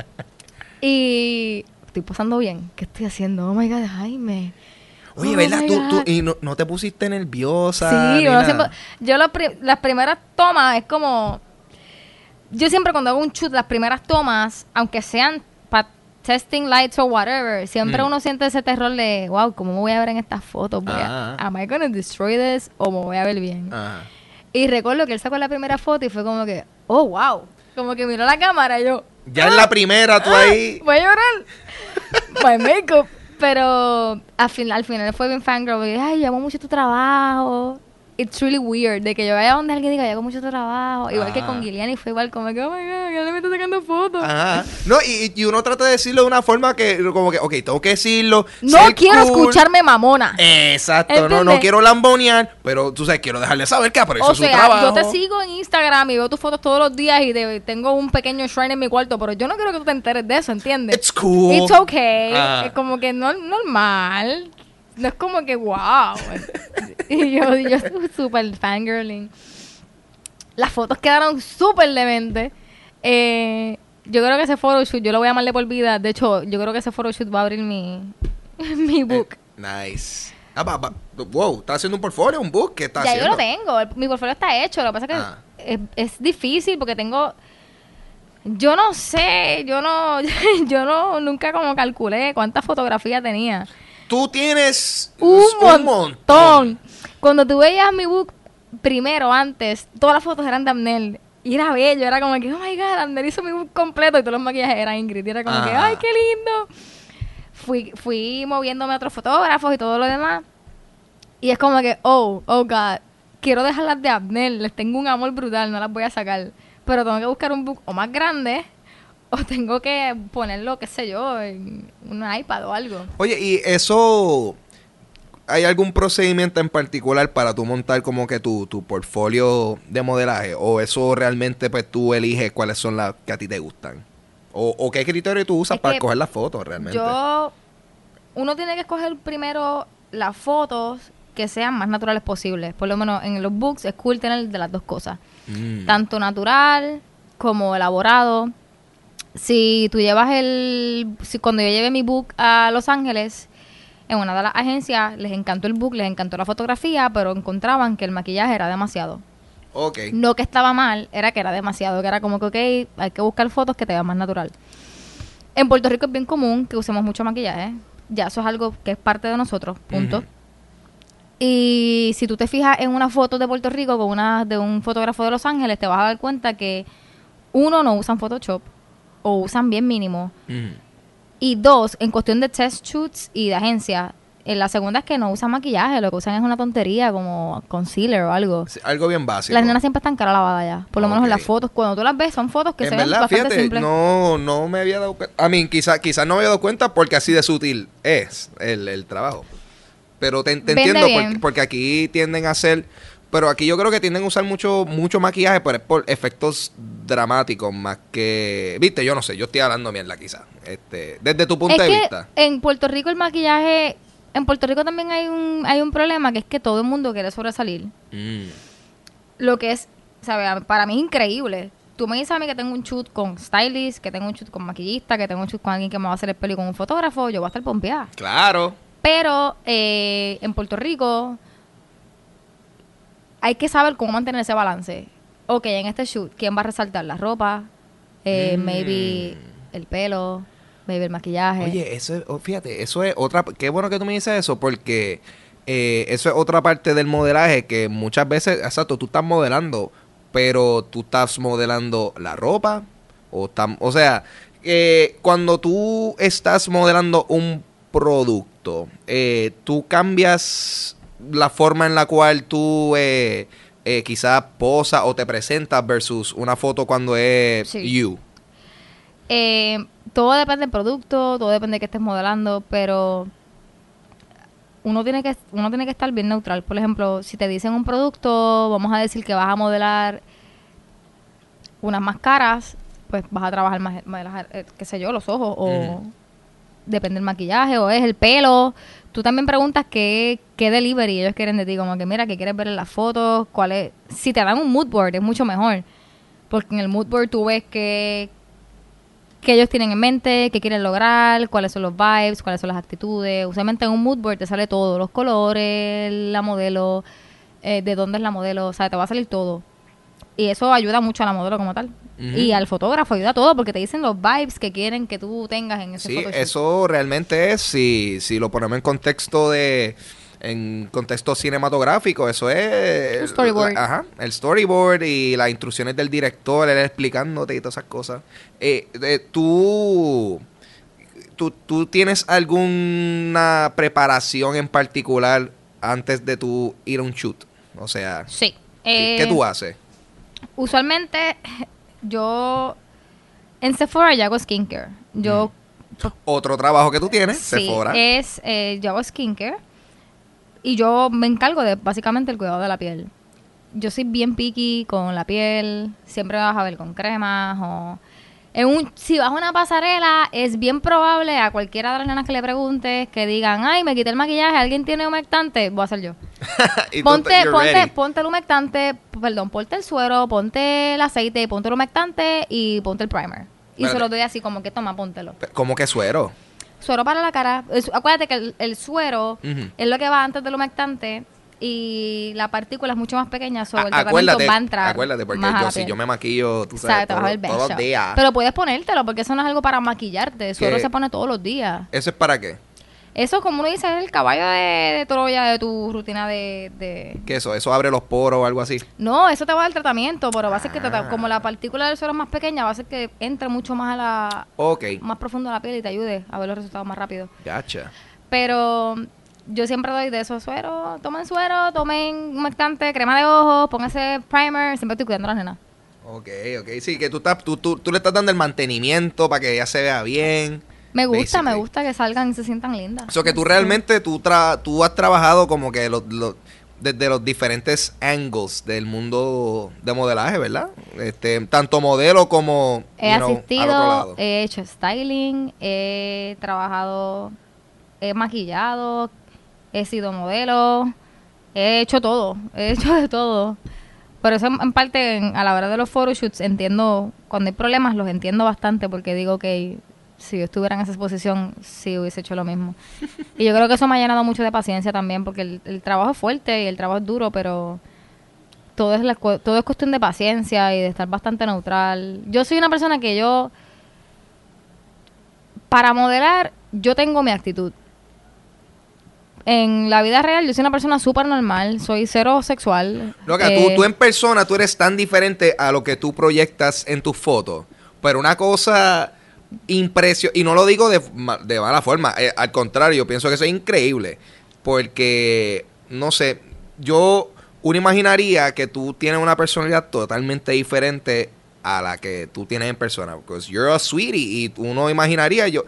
god. y estoy pasando bien. ¿Qué estoy haciendo? Oh my god, Jaime. Oye, Oh ¿verdad? Tú, tú, y no, no te pusiste nerviosa. Sí, ni nada? siempre- yo las primeras tomas es como... Yo siempre cuando hago un shoot, las primeras tomas, aunque sean para testing lights o whatever, siempre Mm. uno siente ese terror de, wow, ¿cómo me voy a ver en estas fotos? Voy a- Ah. ¿Am I gonna destroy this? ¿O me voy a ver bien? Ajá. Y recuerdo que él sacó la primera foto y fue como que, oh, wow. Como que miró la cámara y yo, Ya en la primera, tú ahí. voy a llorar. My makeup. Pero al final, al final fue bien fangirl. porque, Ay, amo mucho tu trabajo. It's really weird de que yo vaya donde alguien diga, yo hago mucho trabajo. Igual que Ah. con Gillian fue igual como que, oh my god, que me está sacando fotos. Ajá. No, y, y uno trata de decirlo de una forma que, como que, ok, tengo que decirlo. No quiero cool. escucharme mamona. Exacto, no, no quiero lambonear, pero tú sabes, quiero dejarle saber que aprecio o su sea, trabajo. yo te sigo en Instagram y veo tus fotos todos los días y te- tengo un pequeño shrine en mi cuarto, pero yo no quiero que tú te enteres de eso, ¿entiendes? It's cool. It's okay. Ah. Es como que no normal. No es como que wow. y yo, yo súper fangirling. Las fotos quedaron súper demente. Eh, yo creo que ese photoshoot, yo lo voy a amarle por vida. De hecho, yo creo que ese photoshoot va a abrir mi, mi book. Eh, nice. Ah, va, va. Wow, ¿estás haciendo un portfolio, un book? ¿Qué estás ya haciendo? yo lo tengo. el- mi portfolio está hecho. Lo que pasa es que Ah. es, es difícil porque tengo. Yo no sé, yo no, yo no, nunca como calculé cuántas fotografías tenía. Tú tienes Un, montón. Cuando tú veías mi book primero, antes, todas las fotos eran de Amnel. Y era bello, era como que, oh my god, Amnel hizo mi book completo y todos los maquillajes eran Ingrid. Y era como que, ay, qué lindo. Fui, fui moviéndome a otros fotógrafos y todo lo demás. Y es como que, oh, oh god, quiero dejarlas de Abnel, les tengo un amor brutal, no las voy a sacar. Pero tengo que buscar un book o más grande o tengo que ponerlo, qué sé yo, en un iPad o algo. Oye, ¿y eso... ¿Hay algún procedimiento en particular para tú montar como que tu, tu portfolio de modelaje? ¿O eso realmente pues tú eliges cuáles son las que a ti te gustan? ¿O, o qué criterio tú usas Es para que escoger las fotos realmente? Yo, uno tiene que escoger primero las fotos que sean más naturales posibles. Por lo menos en los books es cool tener de las dos cosas. Mm. Tanto natural como elaborado. Si tú llevas el... Si cuando yo llevé mi book a Los Ángeles, en una de las agencias les encantó el book, les encantó la fotografía, pero encontraban que el maquillaje era demasiado. Ok. No que estaba mal, era que era demasiado, que era como que, ok, hay que buscar fotos que te vean más natural. En Puerto Rico es bien común que usemos mucho maquillaje. Ya eso es algo que es parte de nosotros, punto. Y si tú te fijas en una foto de Puerto Rico con una de un fotógrafo de Los Ángeles, te vas a dar cuenta que uno no usan Photoshop o usan bien mínimo. Mm. Y dos, en cuestión de test shoots y de agencia, en la segunda es que no usan maquillaje, lo que usan es una tontería como concealer o algo. Sí, Algo bien básico. Las nenas siempre están cara lavada ya. Por lo menos en las fotos. Cuando tú las ves, son fotos que en se ven verdad, bastante fíjate, simples. no, no me había dado cuenta. A mí, quizás quizá no me había dado cuenta porque así de sutil es el, el trabajo. Pero te, te entiendo, porque, porque aquí tienden a hacer Pero aquí yo creo que tienden a usar mucho, mucho maquillaje por, por efectos dramáticos más que. Viste, yo no sé, yo estoy hablando mierda quizás. Este, desde tu punto es de que vista. en Puerto Rico el maquillaje... En Puerto Rico también hay un, hay un problema que es que todo el mundo quiere sobresalir. Mm. Lo que es, ¿sabes? Para mí es increíble. Tú me dices a mí que tengo un shoot con stylist, que tengo un shoot con maquillista, que tengo un shoot con alguien que me va a hacer el pelo y con un fotógrafo, yo voy a estar pompeada. Claro. Pero eh, en Puerto Rico hay que saber cómo mantener ese balance. Ok, en este shoot, ¿quién va a resaltar? La ropa, eh, Mm. maybe el pelo, maybe el maquillaje. Oye, eso es, oh, fíjate, eso es otra. Qué bueno que tú me dices eso, porque eh, eso es otra parte del modelaje que muchas veces, exacto, tú estás modelando, pero tú estás modelando la ropa, o, tam- o sea, eh, cuando tú estás modelando un producto, eh, tú cambias la forma en la cual tú eh, eh, quizás posas o te presentas versus una foto cuando es Sí. you. Eh, todo depende del producto, todo depende de qué estés modelando, pero uno tiene que uno tiene que estar bien neutral. Por ejemplo, si te dicen un producto, vamos a decir que vas a modelar unas más caras, pues vas a trabajar más, eh, qué sé yo, los ojos o depende del maquillaje o es el pelo. Tú también preguntas qué, qué delivery ellos quieren de ti, como que mira, qué quieres ver en las fotos, cuál es... Si te dan un mood board es mucho mejor, porque en el mood board tú ves que ellos tienen en mente, qué quieren lograr, cuáles son los vibes, cuáles son las actitudes. Usualmente en un mood board te sale todo, los colores, la modelo, eh, de dónde es la modelo, o sea, te va a salir todo. Y eso ayuda mucho a la modelo como tal. Y al fotógrafo ayuda a todo porque te dicen los vibes que quieren que tú tengas en ese Sí, photoshoot. eso realmente es, si, si lo ponemos en contexto de, en contexto cinematográfico, eso es... Un storyboard. la- ajá, el storyboard y las instrucciones del director, él explicándote y todas esas cosas. Eh, eh, tú, tú, ¿Tú tienes alguna preparación en particular antes de tú ir a un shoot? O sea, Sí. ¿qué, Eh, qué tú haces? Usualmente yo en Sephora yo hago skincare. Yo pues, Otro trabajo que tú tienes, sí, Sephora. es eh, yo hago skincare y yo me encargo de básicamente el cuidado de la piel. Yo soy bien picky con la piel, siempre me vas a ver con cremas o en un, si vas a una pasarela, es bien probable a cualquiera de las nenas que le preguntes que digan, ay, me quité el maquillaje, ¿alguien tiene humectante? Voy a ser yo. Ponte, ponte, ponte el humectante, perdón, ponte el suero, ponte el aceite, ponte el humectante y ponte el primer. Y Espérate. se lo doy así como que toma, póntelo. ¿Cómo que suero? Suero para la cara. Acuérdate que el, el suero es lo que va antes del humectante y la partícula es mucho más pequeña, sobre el A- tratamiento va a entrar. acuérdate, porque yo, si yo me maquillo, tú sabes, a ver todos, los días. Pero puedes ponértelo porque eso no es algo para maquillarte. Suero se pone todos los días. ¿Eso es para qué? Eso, como uno dice, es el caballo de, de Troya de tu rutina de, de, ¿Qué eso? ¿Eso abre los poros o algo así? No, eso te va a dar tratamiento, pero va a ser que te- Ah. como la partícula del suelo es más pequeña, va a ser que entre mucho más a la Ok, más profundo a la piel y te ayude a ver los resultados más rápido. gacha. Pero yo siempre doy de esos sueros, tomen suero, tomen humectante, crema de ojos, pónganse primer, siempre estoy cuidando a las nenas. Ok, ok. Sí, que tú, estás, tú, tú, tú le estás dando el mantenimiento para que ella se vea bien. Me gusta, me gusta que salgan y se sientan lindas. O sea, que tú realmente tú, tra- tú has trabajado como que los, los- desde los diferentes angles del mundo de modelaje, ¿verdad? Este, tanto modelo como He know, asistido, he hecho styling, he trabajado, he maquillado, he sido modelo, he hecho todo, he hecho de todo. Por eso en parte en- a la hora de los photoshoots entiendo, cuando hay problemas los entiendo bastante porque digo que si yo estuviera en esa exposición sí hubiese hecho lo mismo. Y yo creo que eso me ha llenado mucho de paciencia también porque el, el trabajo es fuerte y el trabajo es duro, pero todo es, la, todo es cuestión de paciencia y de estar bastante neutral. Yo soy una persona que yo, para modelar, yo tengo mi actitud. En la vida real, yo soy una persona súper normal, soy cero sexual. Loca, Eh, tú, tú en persona, tú eres tan diferente a lo que tú proyectas en tus fotos. Pero una cosa y no lo digo de, de mala forma, eh, al contrario, yo pienso que eso es increíble. Porque, no sé, yo, uno imaginaría que tú tienes una personalidad totalmente diferente a la que tú tienes en persona. Because you're a sweetie y uno imaginaría, yo,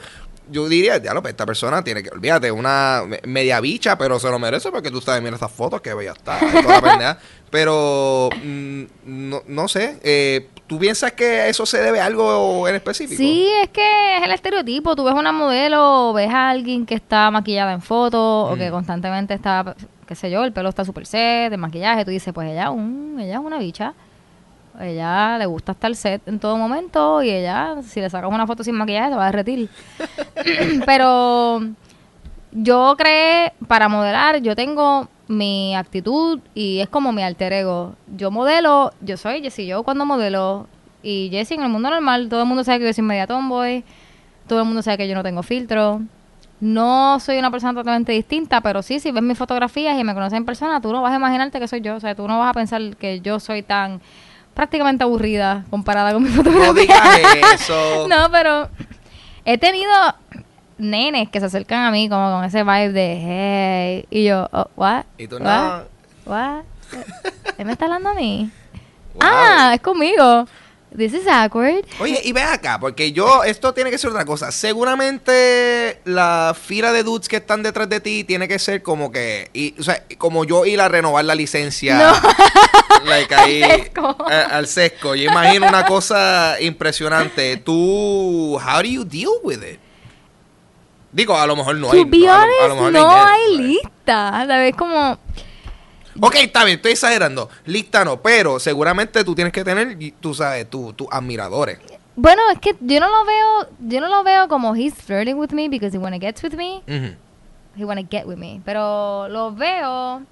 yo diría, diablo, pues esta persona tiene que, olvídate, una me- media bicha, pero se lo merece porque tú sabes, mira estas fotos, que bella está, toda la. Pero, mm, no, no sé, eh, ¿tú piensas que eso se debe a algo en específico? Sí, es que es el estereotipo. Tú ves una modelo, o ves a alguien que está maquillada en fotos o que Mm. constantemente está, qué sé yo, el pelo está súper set, el maquillaje. Tú dices, pues ella, un, ella es una bicha. Ella le gusta estar set en todo momento y ella, si le sacas una foto sin maquillaje, se va a derretir. Pero yo creé, para modelar, yo tengo mi actitud y es como mi alter ego. Yo modelo, yo soy Jessie yo cuando modelo. Y Jessie en el mundo normal, todo el mundo sabe que yo soy media tomboy. Todo el mundo sabe que yo no tengo filtro. No soy una persona totalmente distinta, pero sí, si ves mis fotografías y me conoces en persona, tú no vas a imaginarte que soy yo. O sea, tú no vas a pensar que yo soy tan prácticamente aburrida comparada con mis fotografías. No digas eso. No, pero he tenido nenes que se acercan a mí como con ese vibe de hey y yo, oh, what? Y tú What? no. What? ¿Él me está hablando a mí? Wow. Ah, es conmigo. This is awkward. Oye, y ve acá, porque yo, esto tiene que ser otra cosa. Seguramente la fila de dudes que están detrás de ti tiene que ser como que, y, o sea, como yo ir a renovar la licencia. like ahí, Al sesco. a- al sesco. Yo imagino una cosa impresionante. Tú, how do you deal with it? Digo, a lo mejor no hay. to be no, a lo- honest, a lo mejor no hay hay lista. ¿Sabes? Como, Ok, está bien, estoy exagerando. Lista no, pero seguramente tú tienes que tener, tú sabes, tus admiradores. bueno, es que yo no lo veo, yo no lo veo como he's flirting with me because he wanna get with me. Ujú. he wanna get with me. Pero lo veo.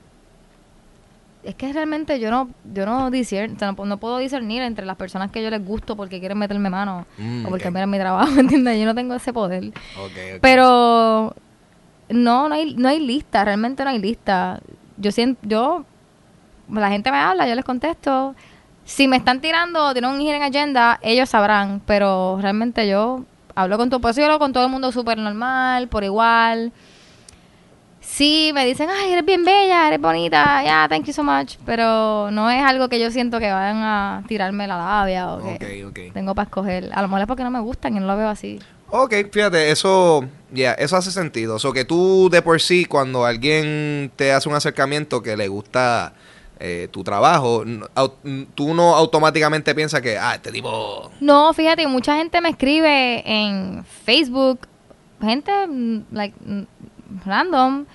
Es que realmente yo no, yo no discier- o sea, no, no puedo discernir entre las personas que yo les gusto porque quieren meterme mano Mm, o porque ok. miran mi trabajo, ¿me entiendes? Yo no tengo ese poder. Ok, ok. Pero no, no hay, no hay lista, realmente no hay lista. Yo siento, yo, la gente me habla, yo les contesto. Si me están tirando, tienen un hidden agenda, ellos sabrán, pero realmente yo hablo con tu yo hablo con todo el mundo súper normal, por igual. Sí, me dicen, ay, eres bien bella, eres bonita, ya, thank you so much, pero no es algo que yo siento que vayan a tirarme la labia o que tengo para escoger. A lo mejor es porque no me gustan y no lo veo así. Ok, fíjate, eso, ya, eso hace sentido. O sea, que tú de por sí, cuando alguien te hace un acercamiento que le gusta eh, tu trabajo, tú no automáticamente piensas que, ah, este tipo... No, fíjate, mucha gente me escribe en Facebook, gente mm, like mm, random,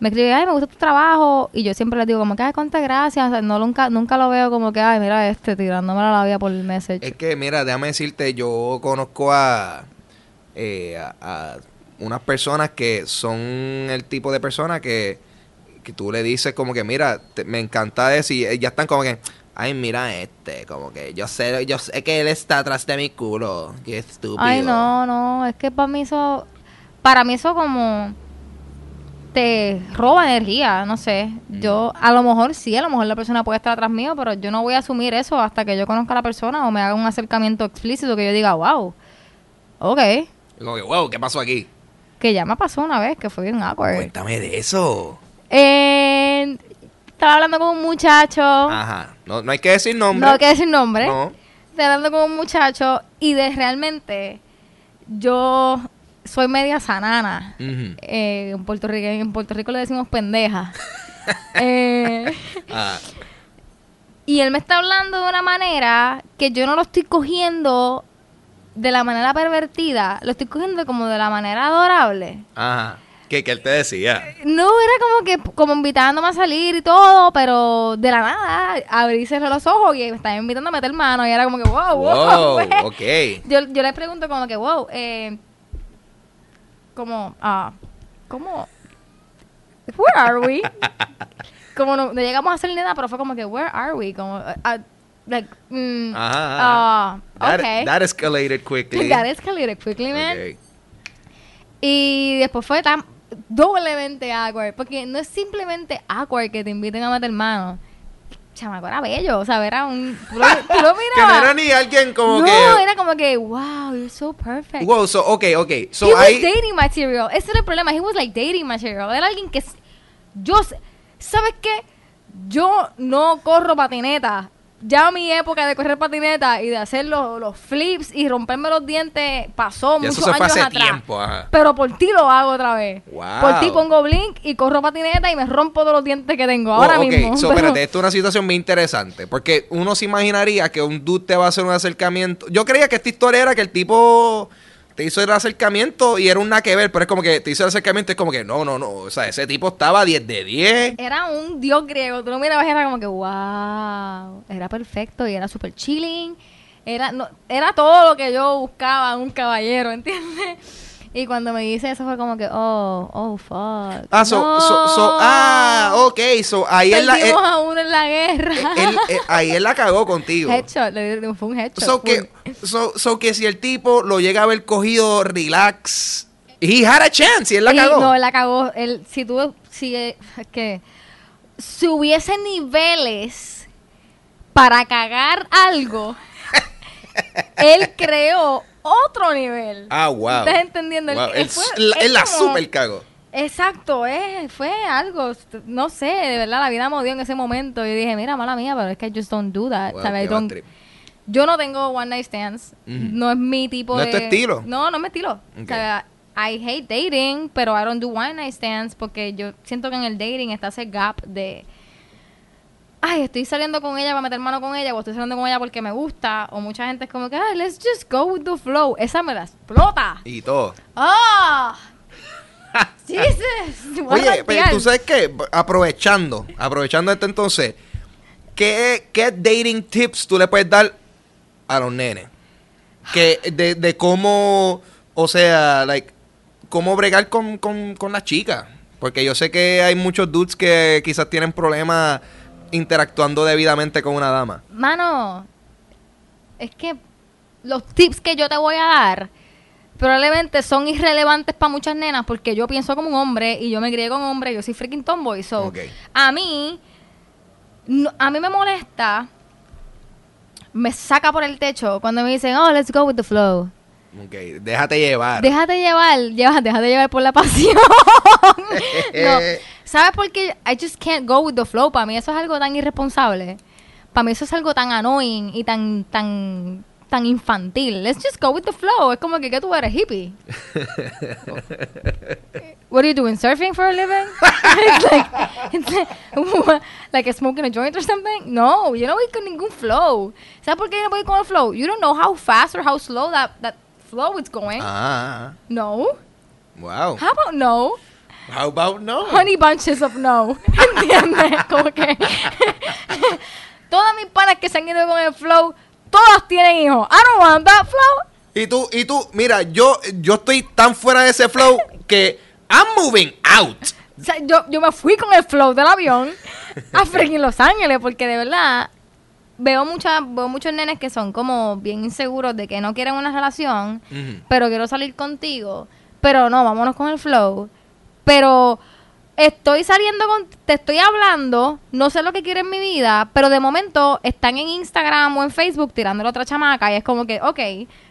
me escribe, ay, me gusta tu trabajo, y yo siempre les digo como que, ay, cuántas gracias, o sea, no, nunca, nunca lo veo como que, ay, mira este, tirándome la labia por el message. Es que, mira, déjame decirte, yo conozco a, eh, a, a unas personas que son el tipo de personas que, que tú le dices como que, mira, te- me encanta eso y ya están como que, ay, mira este, como que yo sé, yo sé que él está atrás de mi culo, qué estúpido. Ay, no, no, es que para mí eso, para mí eso como te roba energía, no sé. Yo, a lo mejor sí, a lo mejor la persona puede estar atrás mío, pero yo no voy a asumir eso hasta que yo conozca a la persona o me haga un acercamiento explícito que yo diga, wow, ok, Como que, wow, ¿qué pasó aquí? que ya me pasó una vez, que fue bien awkward. Cuéntame de eso. Eh, estaba hablando con un muchacho, Ajá, no, no hay que decir nombre. no hay que decir nombre. No. Estoy hablando con un muchacho y de realmente yo soy media sanana. Eh, en, Puerto Rico, en Puerto Rico le decimos pendeja. Eh, Ah, y él me está hablando de una manera que yo no lo estoy cogiendo de la manera pervertida, lo estoy cogiendo como de la manera adorable. ajá. ¿Qué, qué él te decía? No, era como que como invitándome a salir y todo, pero de la nada abrí y cerré los ojos y me estaba invitando a meter mano y era como que wow, wow. Wow, pues. ok. Yo, yo le pregunto como que, wow, eh, como, ah, ¿cómo? Where are we? como no, no llegamos a hacer nada, pero fue como que, where are we? Como, ah, like, mm, Ajá, ah, That, okay. that escalated quickly. That escalated quickly, man. Ok. Y después fue tan doblemente awkward, porque no es simplemente awkward que te inviten a meter mano. Chamaco, era bello, o sea, era un... Tú lo, tú lo Que no era ni alguien como no, que... era como que, wow, you're so perfect. Wow, so, ok, ok. So, he was hay... dating material. Ese era el problema. He was like dating material. Era alguien que... Yo... ¿Sabes qué? Yo no corro patineta ya mi época de correr patineta y de hacer los, los flips y romperme los dientes pasó Y muchos eso se fue años hace atrás. tiempo, ajá. Pero por ti lo hago otra vez. Wow. Por ti pongo blink y corro patineta y me rompo todos los dientes que tengo ahora Oh, ok, mismo. so, pero- espérate, esto es una situación muy interesante. Porque uno se imaginaría que un dude te va a hacer un acercamiento. Yo creía que esta historia era que el tipo te hizo el acercamiento y era un nada que ver, pero es como que te hizo el acercamiento y es como que no, no, no. O sea, ese tipo estaba 10 de 10. Era un dios griego. Tú lo mirabas y era como que, wow. Era perfecto y era súper chilling. Era, no, era todo lo que yo buscaba un caballero, ¿entiendes? Y cuando me dice eso fue como que, oh, oh, fuck. Ah, so, so, so, ah, ok, so ahí él la, Perdimos a uno en la guerra. él- él- ahí él la cagó contigo. headshot, fue un headshot. So que, so, so que si el tipo lo llega a haber cogido relax, he had a chance y él la Y cagó. No, él la cagó. Él, si tú, si, eh, que, si hubiese niveles para cagar algo, él creó otro nivel. Ah, wow. ¿Estás entendiendo? Wow, él Él, fue- la- es la como- super cagó. Exacto, eh, fue algo, no sé, de verdad, la vida me odió en ese momento. Y dije, mira, mala mía, pero es que I just don't do that. Wow, don't- yo no tengo one night stands. Ujú. No es mi tipo ¿No de. es tu estilo? No, no es mi estilo. Ok. O sea, I hate dating, pero I don't do one night stands porque yo siento que en el dating está ese gap de. Ay, estoy saliendo con ella para meter mano con ella, o estoy saliendo con ella porque me gusta, o mucha gente es como que, ay, let's just go with the flow. Esa me la explota. Y todo. ¡Ah! Jesus. voy a Oye, pero tú sabes qué, aprovechando, aprovechando esto entonces, ¿qué, ¿qué dating tips tú le puedes dar a los nenes? Que de, de cómo, o sea, like, cómo bregar con, con, con las chicas. Porque yo sé que hay muchos dudes que quizás tienen problemas interactuando debidamente con una dama. Mano, es que los tips que yo te voy a dar probablemente son irrelevantes para muchas nenas porque yo pienso como un hombre y yo me crié con hombre, yo soy freaking tomboy. So, a mí, no- a mí me molesta, me saca por el techo cuando me dicen, oh, let's go with the flow. Ok, déjate llevar. Déjate llevar, lleva- déjate llevar por la pasión. no, ¿sabes por qué? I just can't go with the flow. Para mí eso es algo tan irresponsable. Para mí eso es algo tan annoying y tan tan tan infantil. Let's just go with the flow. Es como que ¿qué tú eres hippie. What are you doing? Surfing for a living? it's like, it's like, like smoking a joint or something? No, yo no voy con ningún flow. ¿Sabes por qué yo no voy con el flow? You don't know how fast or how slow that, that flow is going. Ah, No. wow. How about no? How about no? Honey bunches of no. ¿Entiendes? Como que todas mis panas que se han ido con el flow, todas tienen hijos. I don't want that flow. Y tú, y tú, mira, yo, yo estoy tan fuera de ese flow que I'm moving out. O sea, yo, yo me fui con el flow del avión a freaking Los Ángeles porque de verdad veo, muchas veo muchos nenes que son como bien inseguros de que no quieren una relación, pero quiero salir contigo. Pero no, vámonos con el flow. Pero estoy saliendo con, te estoy hablando, no sé lo que quiero en mi vida, pero de momento están en Instagram o en Facebook tirándole a otra chamaca y es como que, ok,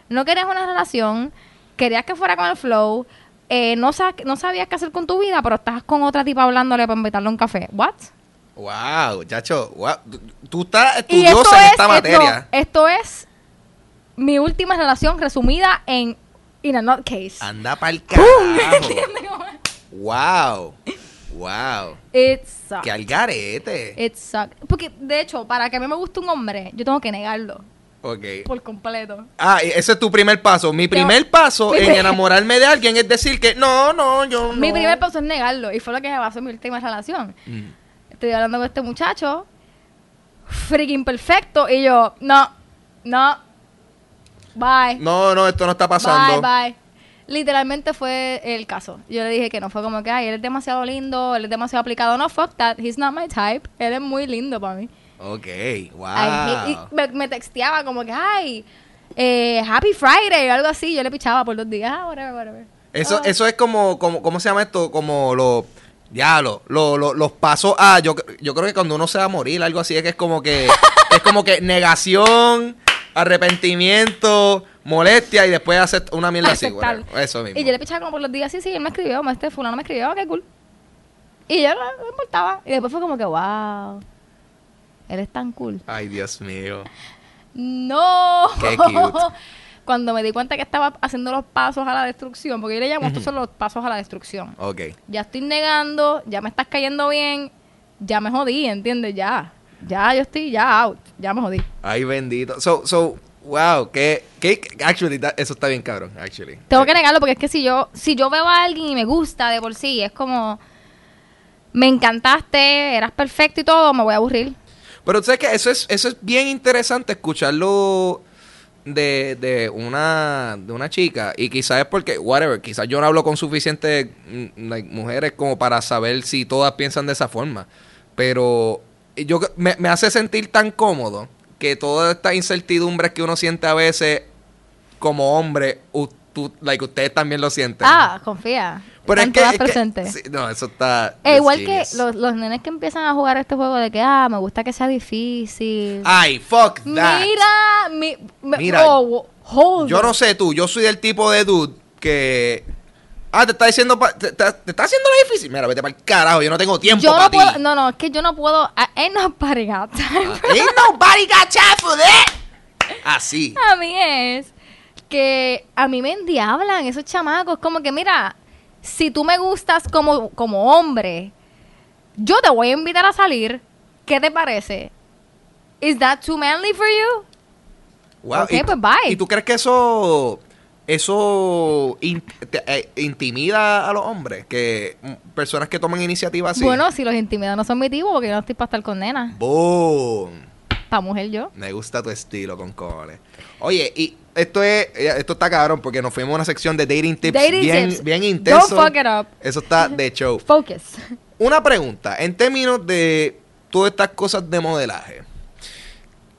no querías una relación, querías que fuera con el flow, eh, no, sa- no sabías qué hacer con tu vida, pero estás con otra tipa hablándole para invitarle a un café. ¿What? Wow, chacho, wow. Tú- estás estudiosa en es, esta materia. esto es mi última relación resumida en in a nutcase. Anda pa'l carajo. Wow. Wow. It sucks. Que al garete. It sucks. Porque, de hecho, para que a mí me guste un hombre, yo tengo que negarlo Ok. por completo. Ah, ese es tu primer paso. Mi primer paso Mi en enamorarme de alguien es decir que no, no, yo no. Mi primer paso es negarlo. Y fue lo que me pasó en mi última relación. Mm. Estoy hablando con este muchacho, freaking perfecto, y yo, no, no, bye. No, no, esto no está pasando. Bye, bye. Literalmente fue el caso. Yo le dije que no fue como que, ay, él es demasiado lindo, él es demasiado aplicado. No, fuck that. He's not my type. Él es muy lindo para mí. Ok, wow. Ay, y- me, me texteaba como que, ay, eh, Happy Friday o algo así. Yo le pichaba por dos días. Ah, whatever, whatever. Eso, Ah. eso es como, como, ¿cómo se llama esto? como los, diablo, lo- lo- los pasos a, yo, yo creo que cuando uno se va a morir, algo así, es que es como que, es como que negación, arrepentimiento, molestia y después hacer una mierda así, whatever. Eso mismo. Y yo le pichaba como por los días, sí, sí, él me escribió, este fulano me escribió, qué cool. Y yo no, no me importaba. Y después fue como que, wow. Él es tan cool. Ay, Dios mío. No. Qué cute. Cuando me di cuenta que estaba haciendo los pasos a la destrucción, porque yo le llamo estos son los pasos a la destrucción. Ok. Ya estoy negando, ya me estás cayendo bien, ya me jodí, ¿entiendes? Ya. Ya yo estoy ya out, ya me jodí. Ay, bendito. So, so, wow, que, que, actually, that- eso está bien cabrón, actually. Tengo que negarlo porque es que si yo si yo veo a alguien y me gusta de por sí, es como me encantaste, eras perfecto y todo, me voy a aburrir. Pero tú sabes que eso es, eso es bien interesante escucharlo de, de una de una chica y quizás es porque whatever quizás yo no hablo con suficientes mm, mujeres como para saber si todas piensan de esa forma. Pero yo me, me hace sentir tan cómodo que todas estas incertidumbres que uno siente a veces como hombre u- tú- like, ustedes también lo sienten Ah, confía. pero es que, es que- presentes. sí, no eso está Eh, igual que genius. los, los nenes que empiezan a jugar este juego de que, ah, me gusta que sea difícil. ay fuck that Mira, mi, me- Mira, oh, hold Yo it. no sé tú, yo soy del tipo de dude que. Ah, te está diciendo. pa- te, te- te está haciendo la difícil. Mira, vete para el carajo, yo no tengo tiempo Yo para no ti. puedo, no, no, es que yo no puedo, I ain't nobody got time. Ain't nobody got time for that. Así. a mí es que a mí me endiablan esos chamacos. Como que, mira, si tú me gustas como, como hombre, yo te voy a invitar a salir. ¿Qué te parece? ¿Is that too manly for you? Wow, Ok, y, pues bye. ¿Y tú crees que eso. Eso in- te- eh, intimida a los hombres? Que mm, personas que toman iniciativa así. Bueno, si los intimidados no son mi tipo, porque yo no estoy para estar con nenas. Boom. Para mujer yo. Me gusta tu estilo con cojones. Oye, y esto es eh, esto está cabrón porque nos fuimos a una sección de dating tips Dating bien, tips. bien intenso. Don't fuck it up. Eso está de show. Focus. Una pregunta, en términos de todas estas cosas de modelaje,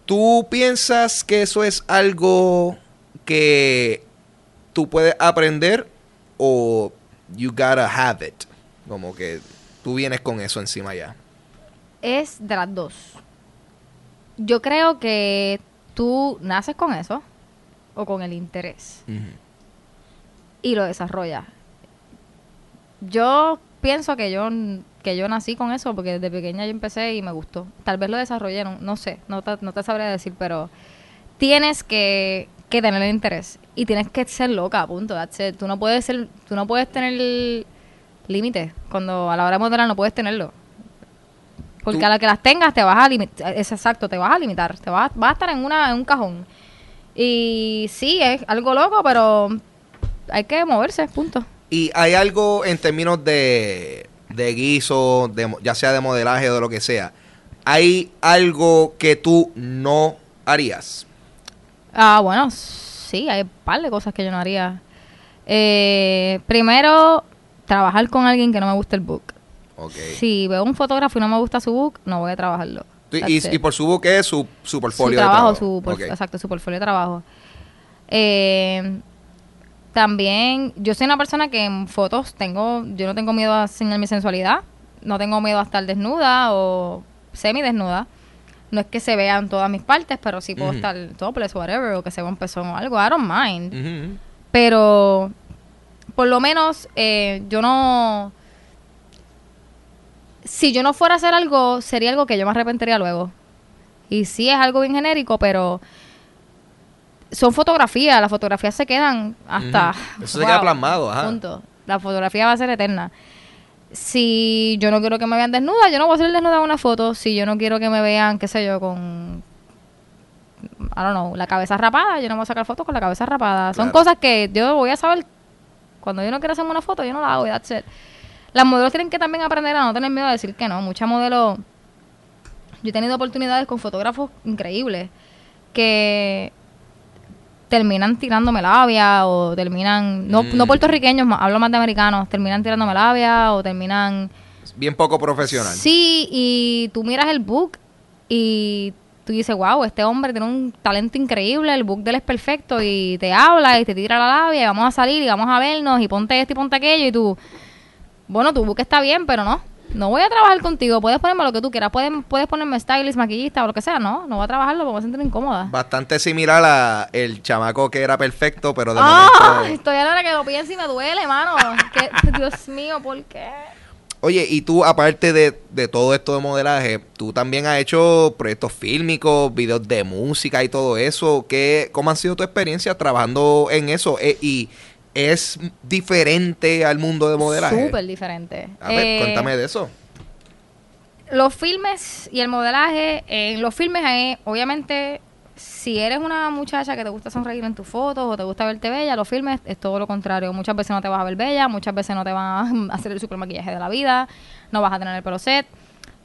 ¿tú piensas que eso es algo que tú puedes aprender o you gotta have it? Como que tú vienes con eso encima ya. Es de las dos. Yo creo que tú naces con eso o con el interés y lo desarrollas. Yo pienso que yo que yo nací con eso porque desde pequeña yo empecé y me gustó. Tal vez lo desarrollé, no, no sé, no te, no te sabría decir, pero tienes que, que tener el interés y tienes que ser loca, punto. Tú no puedes ser, tú no puedes tener límites cuando a la hora de modelar no puedes tenerlo. Porque Tú- a la que las tengas te vas a limitar, es exacto, te vas a limitar, te vas, vas a estar en una en un cajón. Y sí, es algo loco, pero hay que moverse, punto. Y hay algo en términos de, de guiso, de ya sea de modelaje o de lo que sea. ¿Hay algo que tú no harías? Ah, bueno, sí, hay un par de cosas que yo no haría. Eh, primero, trabajar con alguien que no me guste el book. Ok. Si veo un fotógrafo y no me gusta su book, no voy a trabajarlo. Y, por su es su, su su portfolio de trabajo, trabajo. su por- exacto, su portfolio de trabajo. Eh, también, yo soy una persona que en fotos tengo, yo no tengo miedo a enseñar mi sensualidad, no tengo miedo a estar desnuda o semi desnuda. No es que se vean todas mis partes, pero sí puedo estar topless o whatever, o que se vea un pezón o algo, I don't mind. Pero por lo menos eh, yo no... Si yo no fuera a hacer algo, sería algo que yo me arrepentiría luego. Y sí es algo bien genérico, pero son fotografías, las fotografías se quedan hasta... Ujú. Eso se queda plasmado, ajá. Punto. La fotografía va a ser eterna. Si yo no quiero que me vean desnuda, yo no voy a salir desnuda en una foto. Si yo no quiero que me vean, qué sé yo, con... I don't know, la cabeza rapada, yo no voy a sacar fotos con la cabeza rapada. Son cosas que yo voy a saber cuando yo no quiero hacerme una foto, yo no la hago that's it. Las modelos tienen que también aprender a no tener miedo a decir que no. Muchas modelos... Yo he tenido oportunidades con fotógrafos increíbles que terminan tirándome labia o terminan... No, Mm. no puertorriqueños, hablo más de americanos. Terminan tirándome labia o terminan... Bien poco profesional. Sí, y tú miras el book y tú dices, wow, este hombre tiene un talento increíble, el book de él es perfecto y te habla y te tira la labia y vamos a salir y vamos a vernos y ponte esto y ponte aquello y tú, bueno, tu book está bien, pero no, no voy a trabajar contigo, puedes ponerme lo que tú quieras, puedes, puedes ponerme stylist, maquillista o lo que sea, no, no voy a trabajarlo porque me voy a sentir incómoda. Bastante similar a el chamaco que era perfecto, pero de ¡Ah! momento... Estoy a la hora que lo pienso y me duele, mano. Que- Dios mío, ¿por qué? Oye, y tú, aparte de, de todo esto de modelaje, tú también has hecho proyectos fílmicos, videos de música y todo eso. ¿Qué, ¿Cómo ha sido tu experiencia trabajando en eso? Eh, y es diferente al mundo de modelaje. Súper diferente. A ver, Eh, cuéntame de eso. Los filmes y el modelaje, en los filmes, eh, obviamente, si eres una muchacha que te gusta sonreír en tus fotos o te gusta verte bella, los filmes es todo lo contrario. Muchas veces no te vas a ver bella, muchas veces no te van a hacer el super maquillaje de la vida, no vas a tener el pelo set.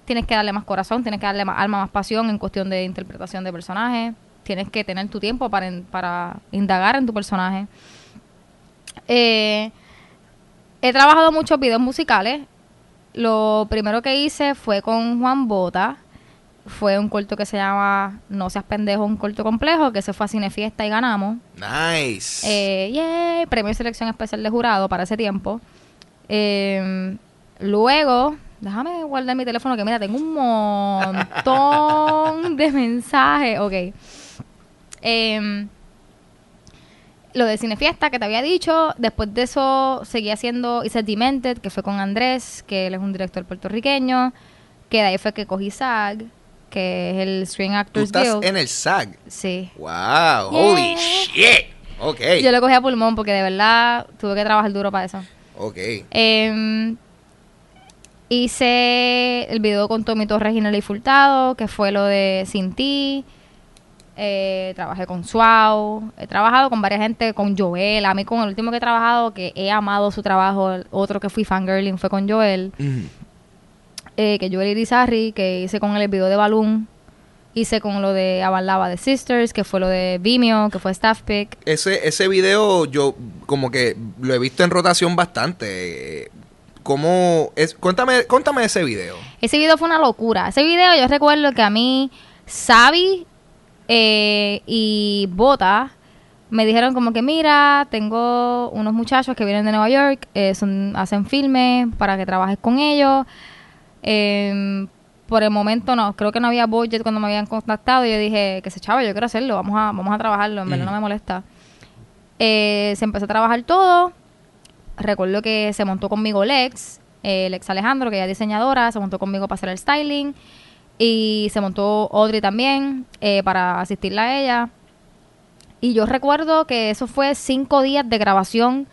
Tienes que darle más corazón, tienes que darle más alma, más pasión en cuestión de interpretación de personaje. Tienes que tener tu tiempo para, para indagar en tu personaje. Eh, he trabajado muchos videos musicales. Lo primero que hice fue con Juan Bota. Fue un corto que se llama No seas pendejo, un corto complejo, que se fue a Cinefiesta y ganamos. Nice. Eh, yay, premio de selección especial de jurado para ese tiempo. Eh, luego, déjame guardar mi teléfono que mira, tengo un montón de mensajes. Ok. Em, lo de Cinefiesta que te había dicho. Después de eso seguí haciendo Hice Demented, que fue con Andrés, que él es un director puertorriqueño. Que de ahí fue que cogí SAG, que es el Screen tú Actors estás Guild. en el SAG. Sí. Wow, holy shit. Ok. Yo lo cogí a pulmón porque de verdad tuve que trabajar duro para eso. Ok. Em, hice el video con Tommy Torres y Nelly Furtado, que fue lo de Sin Ti. Eh, trabajé con Suau. He trabajado con varias gente, con Joel. A mí con el último que he trabajado, que he amado su trabajo, el otro que fui fangirling fue con Joel. Eh, que Joel Irizarry, que hice con él el video de Balloon. Hice con lo de Avalaba de Sisters, que fue lo de Vimeo, que fue Staff Pick. Ese, ese video yo como que lo he visto en rotación bastante. ¿Cómo es? Cuéntame, cuéntame ese video. Ese video fue una locura. Ese video yo recuerdo que a mí, Sabi eh, y Bota me dijeron como que mira, tengo unos muchachos que vienen de Nueva York, eh, son, hacen filmes para que trabajes con ellos. Eh, por el momento no, creo que no había budget cuando me habían contactado y yo dije que se chava, yo quiero hacerlo, vamos a, vamos a trabajarlo, en verdad no me molesta. Eh, se empezó a trabajar todo. Recuerdo que se montó conmigo Lex, eh, Lex Alejandro, que ella es diseñadora, se montó conmigo para hacer el styling. Y se montó Audrey también eh, para asistirla a ella. Y yo recuerdo que eso fue cinco días de grabación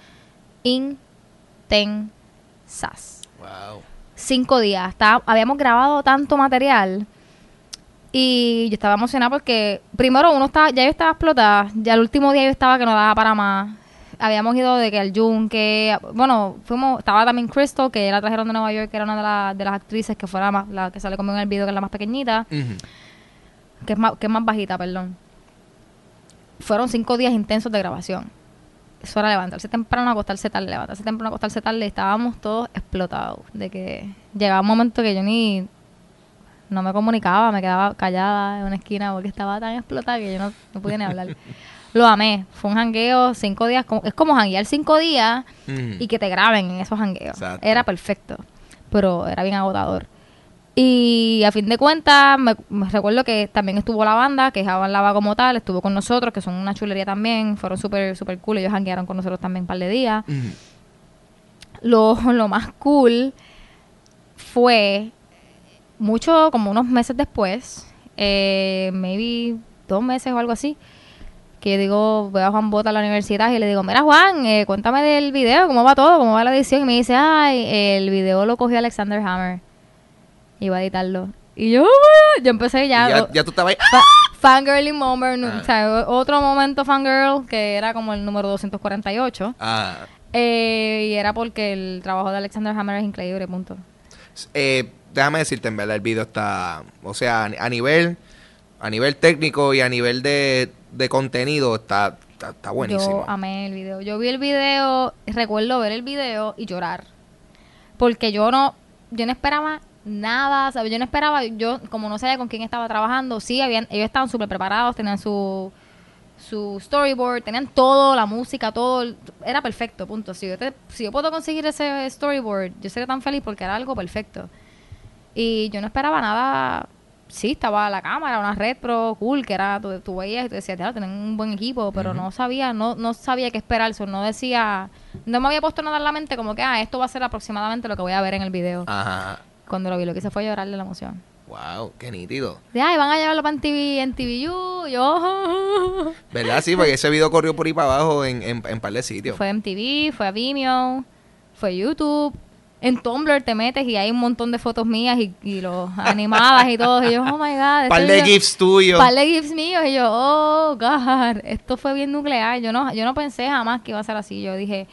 intensas. Wow. Cinco días. Está- habíamos grabado tanto material. Y yo estaba emocionada porque, primero, uno estaba, ya yo estaba explotada. Ya el último día yo estaba que no daba para más. Habíamos ido de que al Yunque. Bueno, fuimos, estaba también Crystal, que la trajeron de Nueva York, que era una de, las- de las actrices que fue la, más, la que sale conmigo en el video, que es la más pequeñita, que es más, que es más bajita, perdón. Fueron cinco días intensos de grabación. Eso era levantarse temprano, acostarse tarde, levantarse temprano, acostarse tarde. Estábamos todos explotados. De que llegaba un momento que yo ni no me comunicaba, me quedaba callada en una esquina porque estaba tan explotada que yo no, no podía ni hablar. Lo amé. Fue un jangueo cinco días. Es como janguear cinco días Ujú. y que te graben en esos jangueos. Exacto. Era perfecto, pero era bien agotador. Y a fin de cuentas, me, me recuerdo que también estuvo la banda, que Javan Lava como tal, estuvo con nosotros, que son una chulería también, fueron súper super cool, ellos janguearon con nosotros también un par de días. Ujú. Lo, lo más cool fue mucho, como unos meses después, eh, maybe dos meses o algo así, que digo, voy a Juan Bota a la universidad y le digo, mira Juan, eh, cuéntame del video, cómo va todo, cómo va la edición. Y me dice, ay, el video lo cogió Alexander Hammer. Iba a editarlo. Y yo, "Oh, yo empecé ya. ya, ya tú estabas ahí. ¡ah! fa- fangirling moment, Ah. o sea, otro momento fangirl que era como el número 248. Ah, Eh, y era porque el trabajo de Alexander Hammer es increíble, punto. eh, déjame decirte, en verdad, el video está, o sea, a nivel, a nivel técnico y a nivel de, de contenido está, está, está buenísimo. Yo amé el video. Yo vi el video, recuerdo ver el video y llorar. Porque yo no, yo no esperaba nada, ¿sabes? Yo no esperaba, yo como no sabía con quién estaba trabajando, sí, habían, ellos estaban súper preparados, tenían su, su storyboard, tenían todo, la música, todo, era perfecto, punto. Si yo, te- si yo puedo conseguir ese storyboard, yo sería tan feliz porque era algo perfecto. Y yo no esperaba nada. Sí, estaba la cámara, una red pro cool, que era, tú, tú veías y tú decías, "Diablo, tienen un buen equipo, pero no sabía, no, no sabía qué esperar, eso no decía, No me había puesto nada en la mente como que, ah, esto va a ser aproximadamente lo que voy a ver en el video. Ajá. Cuando lo vi, lo que hice fue llorar de la emoción. Wow, qué nítido. De, ay, van a llevarlo para en TV, en TVU. Yo, ¿Verdad? Sí, porque ese video corrió por ahí para abajo en, en, en par de sitios. Fue MTV, fue a Vimeo, fue YouTube. En Tumblr te metes y hay un montón de fotos mías y, y los animadas y todo. Y yo, oh my god. par de gifs tuyos. par de gifs míos. Y yo, oh god, esto fue bien nuclear. Yo no, yo no pensé jamás que iba a ser así. Yo dije,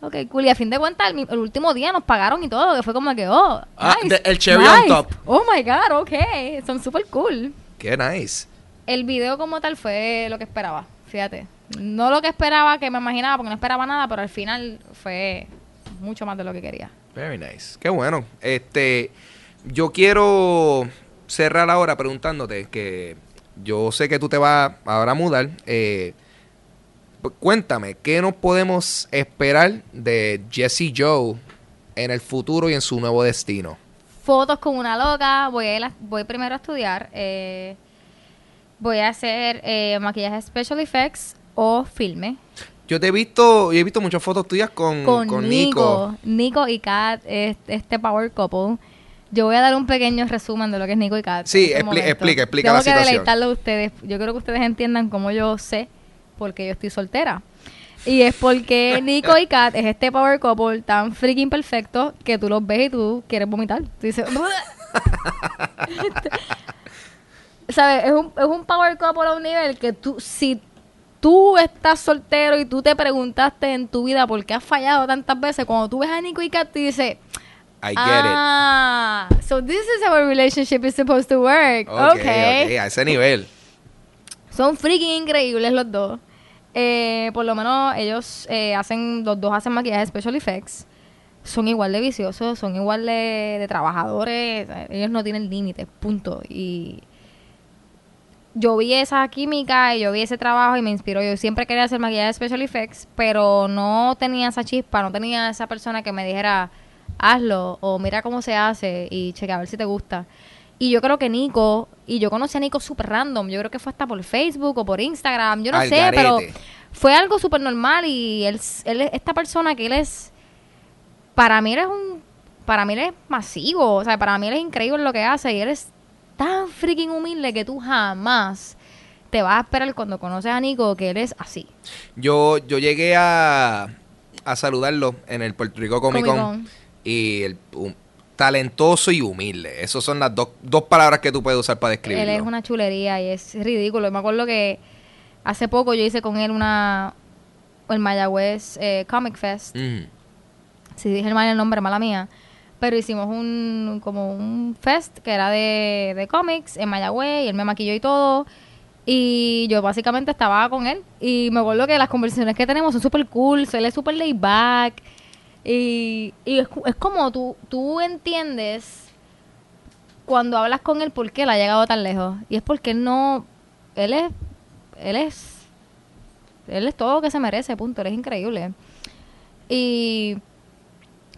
ok, cool. Y a fin de cuentas, el, último día nos pagaron y todo. Que fue como que, oh, Ah, nice, de- el cherry on nice. top. Oh my god, ok. Son súper cool. Qué nice. El video como tal fue lo que esperaba, fíjate. No lo que esperaba, que me imaginaba, porque no esperaba nada, pero al final fue mucho más de lo que quería. Very nice. Qué bueno. Este, yo quiero cerrar ahora preguntándote que yo sé que tú te vas ahora a mudar. eh, cuéntame, ¿qué nos podemos esperar de Jesse Joe en el futuro y en su nuevo destino? Fotos con una loca, voy, a ir a- voy primero a estudiar. eh, voy a hacer eh, maquillaje special effects o filme. Yo te he visto, yo he visto muchas fotos tuyas con, Con, con Nico. Nico. Y Kat, es- este power couple. Yo voy a dar un pequeño resumen de lo que es Nico y Kat. Sí, este expli- explica, explica Tengo la que situación. deleitarlo a ustedes. Yo creo que ustedes entiendan cómo yo sé porque yo estoy soltera. Y es porque Nico y Kat es este power couple tan freaking perfecto que tú los ves y tú quieres vomitar. Tú dices... ¿Sabes? Es un, es un power couple a un nivel que tú, si tú estás soltero y tú te preguntaste en tu vida por qué has fallado tantas veces, cuando tú ves a Nico y Kat, te dices, I get ah, so this is how a relationship is supposed to work. it. Ok, okay. ok, a ese nivel. Son freaking increíbles los dos. Eh, por lo menos ellos eh, hacen, los dos hacen maquillaje special effects. Son igual de viciosos, son igual de, de trabajadores. eh, Ellos no tienen límites, punto. Y yo vi esa química y yo vi ese trabajo y me inspiró. Yo siempre quería hacer maquillaje special effects, pero no tenía esa chispa, no tenía esa persona que me dijera, hazlo o mira cómo se hace y checa a ver si te gusta. Y yo creo que Nico, y yo conocí a Nico súper random, yo creo que fue hasta por Facebook o por Instagram, yo no Al sé, pero fue algo súper normal y él, él, es- esta persona que él es, para mí él es un, para mí él es masivo, o sea, para mí él es increíble lo que hace y él es tan freaking humilde que tú jamás te vas a esperar cuando conoces a Nico que él es así. Yo, yo llegué a, a saludarlo en el Puerto Rico Comic Con. Y el um, talentoso y humilde. Esas son las dos, dos palabras que tú puedes usar para describirlo. Él es una chulería y es ridículo. Me acuerdo que hace poco yo hice con él una, el Mayagüez eh, Comic Fest. Mm. si dije mal el nombre, mala mía, pero hicimos un como un fest que era de, de cómics en Mayagüez y él me maquilló y todo. Y yo básicamente estaba con él. Y me acuerdo que las conversaciones que tenemos son súper cool. Él es súper laid back. Y, y es, es como tú, tú entiendes cuando hablas con él por qué él ha llegado tan lejos. Y es porque él no. Él es. Él es. Él es todo lo que se merece, punto. Él es increíble. Y.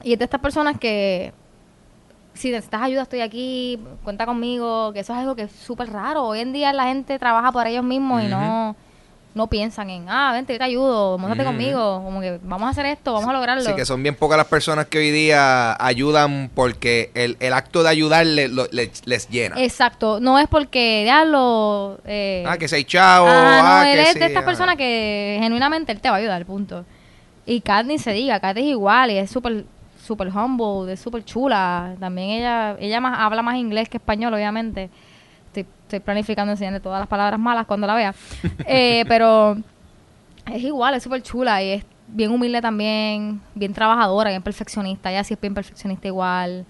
Y es de estas personas que. Si necesitas ayuda, estoy aquí, cuenta conmigo, que eso es algo que es súper raro. Hoy en día la gente trabaja por ellos mismos y no, no piensan en, ah, vente, yo te ayudo, móntate Ujú. conmigo, como que vamos a hacer esto, vamos a lograrlo. Sí, que son bien pocas las personas que hoy día ayudan porque el, el acto de ayudar le- lo- le- les llena. Exacto, no es porque diablo. Eh, ah, que seis chavos. ah, no, ah, él que es sí, de estas ah. personas que genuinamente él te va a ayudar, punto. Y Kat ni se diga, Kat es igual y es súper súper humble, es súper chula. También ella ella más habla más inglés que español, obviamente. Estoy, estoy planificando enseñarle todas las palabras malas cuando la vea. Eh, pero es igual, es súper chula y es bien humilde también, bien trabajadora, bien perfeccionista. Ella sí es bien perfeccionista igual.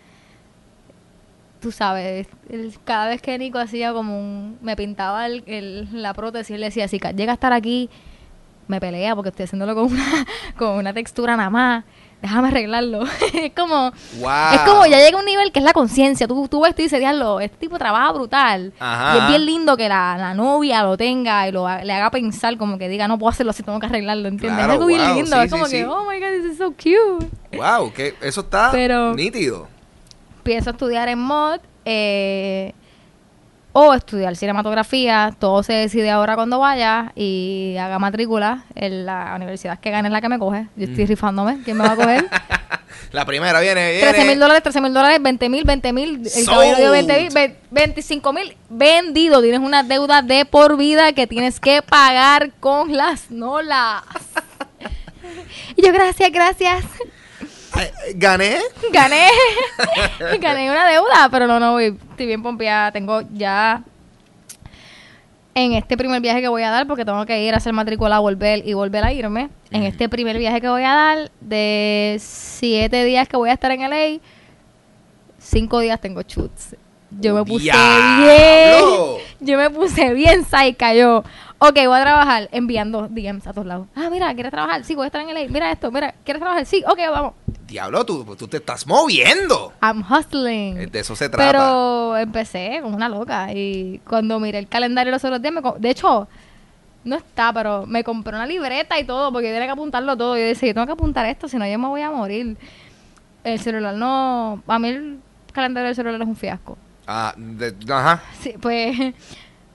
Tú sabes, el- cada vez que Nico hacía como un... Me pintaba el, el- la prótesis, él decía, si llega a estar aquí, me pelea porque estoy haciéndolo con una, con una textura nada más. Déjame arreglarlo. es como... Wow. Es como ya llega un nivel que es la conciencia. Tú, tú ves y dices, diablo, este tipo trabaja brutal. Ajá. Y es bien lindo que la, la novia lo tenga y lo, le haga pensar como que diga, no puedo hacerlo así, tengo que arreglarlo, ¿entiendes? Claro, es algo bien wow, lindo. sí, es como sí, que, sí. oh my God, this is so cute. Wow, que eso está Pero- nítido. Pienso estudiar en mod. eh, o estudiar cinematografía. Todo se decide ahora cuando vaya y haga matrícula en la universidad que gane es la que me coge. Yo estoy rifándome. ¿Quién me va a coger? La primera viene, viene. 13 mil dólares, 13 mil dólares, 20 mil, 20 mil. El caballero dio 20 mil, ve- 25 mil vendido. Tienes una deuda de por vida que tienes que pagar con las nolas. Y yo, gracias, gracias. Ay, Gané. Gané. Gané una deuda, pero no, no, voy. Estoy bien pompeada. Tengo ya en este primer viaje que voy a dar, porque tengo que ir a hacer matrícula, volver y volver a irme. En este primer viaje que voy a dar, de siete días que voy a estar en LA, cinco días tengo shoots. Yo me puse ¡Diablo! bien. Yo me puse bien psycha yo. Ok, voy a trabajar enviando DMs a todos lados. Ah, mira, ¿quieres trabajar? Sí, voy a estar en LA. Mira esto, mira, ¿quieres trabajar? Sí, ok, vamos. Diablo, tú, tú te estás moviendo. I'm hustling. De eso se trata. Pero empecé como una loca. Y cuando miré el calendario los otros días, me de hecho, no está, pero me compré una libreta y todo, porque tenía que apuntarlo todo. Yo decía, yo tengo que apuntar esto, si no yo me voy a morir. El celular no. A mí el calendario del celular es un fiasco. Ah, de- ajá. Sí, pues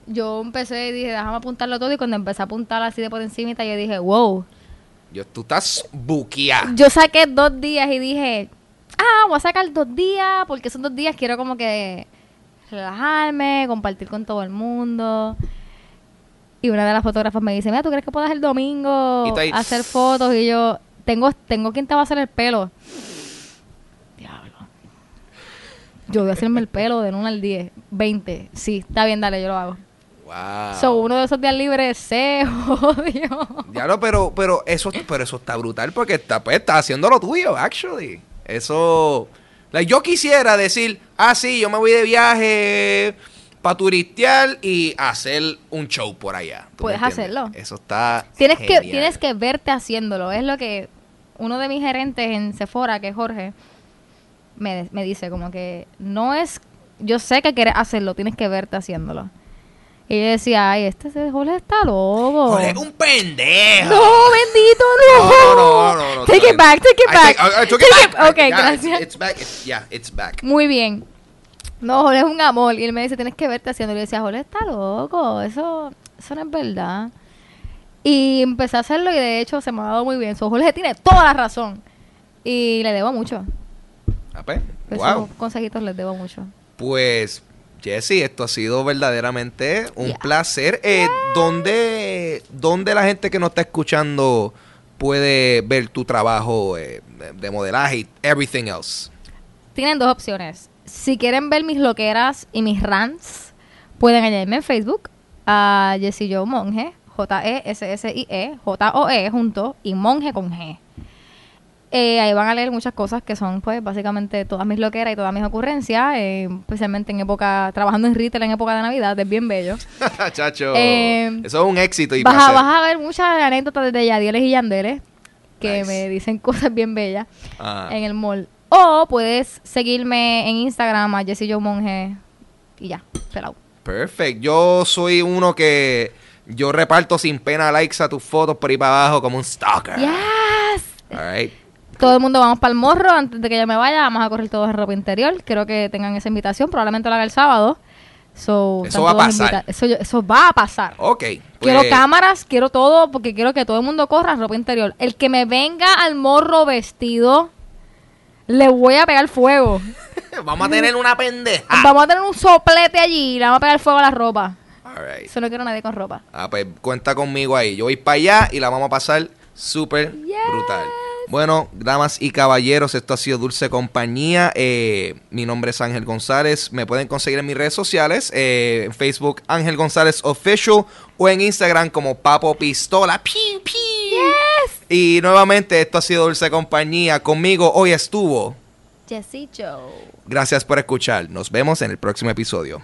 yo empecé y dije, déjame apuntarlo todo. Y cuando empecé a apuntar así de por encima, yo dije, wow. Yo, tú estás buqueada. Yo saqué dos días y dije, ah, voy a sacar dos días porque esos dos días quiero como que relajarme, compartir con todo el mundo. Y una de las fotógrafas me dice, mira, ¿tú crees que puedas el domingo hacer fotos? Y yo, tengo, tengo quien te va a hacer el pelo. Diablo. Yo voy a hacerme el pelo de 1 al 10, 20. Sí, está bien, dale, yo lo hago. Wow. So, uno de esos días libres se jodió. Diablo, pero, pero eso, pero eso está brutal porque está, pues, está haciendo lo tuyo, actually. Eso. like, yo quisiera decir, ah, sí, yo me voy de viaje para turistear y hacer un show por allá. ¿Tú me Puedes hacerlo. Eso está. Tienes que, tienes que verte haciéndolo. Es lo que uno de mis gerentes en Sephora, que es Jorge, me, me dice como que no es... Yo sé que quieres hacerlo, tienes que verte haciéndolo. Y yo decía, ay, este Jorge está loco. Jorge, es un pendejo. No, bendito, no. No, no, no, no, Take it back, take it back. I- I took Take it it- back. Ok, Yeah, gracias. It's, back. It's- yeah, it's back. Muy bien. No, Jorge es un amor. Y él me dice, tienes que verte haciendo. Y yo decía, Jorge está loco. Eso, eso no es verdad. Y empecé a hacerlo y de hecho se me ha dado muy bien. So, Jorge tiene toda la razón. Y le debo mucho. Ah, pues, Esos consejitos les debo mucho. Pues, Jesse, esto ha sido verdaderamente un Yeah. placer. Eh, ¿dónde, dónde la gente que nos está escuchando puede ver tu trabajo eh, de modelaje y everything else? Tienen dos opciones. Si quieren ver mis loqueras y mis rants, pueden añadirme en Facebook a Jessie Joe Monge, J-E-S-S-I-E, J-O-E junto y Monge con G. Eh, ahí van a leer muchas cosas que son, pues, básicamente todas mis loqueras y todas mis ocurrencias, eh, especialmente en época, trabajando en retail en época de Navidad, es bien bello. Chacho, Eh, eso es un éxito y Vas a, vas a ver muchas anécdotas de Yadieles y Yandeles que Nice. me dicen cosas bien bellas Ah. en el mall. O puedes seguirme en Instagram a Jessie Joe Monge y ya, pelado. Perfect. Yo soy uno que yo reparto sin pena likes a tus fotos por ahí para abajo como un stalker. Yes. All right. Todo el mundo vamos para el morro antes de que yo me vaya. Vamos a correr todos en ropa interior. Quiero que tengan esa invitación. Probablemente lo haga el sábado. So, Eso va a pasar. Eso, eso va a pasar. Ok. Quiero pues, cámaras, quiero todo, porque quiero que todo el mundo corra en ropa interior. El que me venga al morro vestido, le voy a pegar fuego. Vamos a tener una pendeja. Vamos a tener un soplete allí y le vamos a pegar fuego a la ropa. All right. Eso no quiero nadie con ropa. Ah, pues cuenta conmigo ahí. Yo voy para allá y la vamos a pasar súper brutal. Bueno, damas y caballeros, esto ha sido Dulce Compañía. Eh, mi nombre es Ángel González. Me pueden conseguir en mis redes sociales, eh, en Facebook Ángel González Official o en Instagram como Papo Pistola. Piu, piu. Y nuevamente, esto ha sido Dulce Compañía. Conmigo hoy estuvo. Jessie Joe. Gracias por escuchar. Nos vemos en el próximo episodio.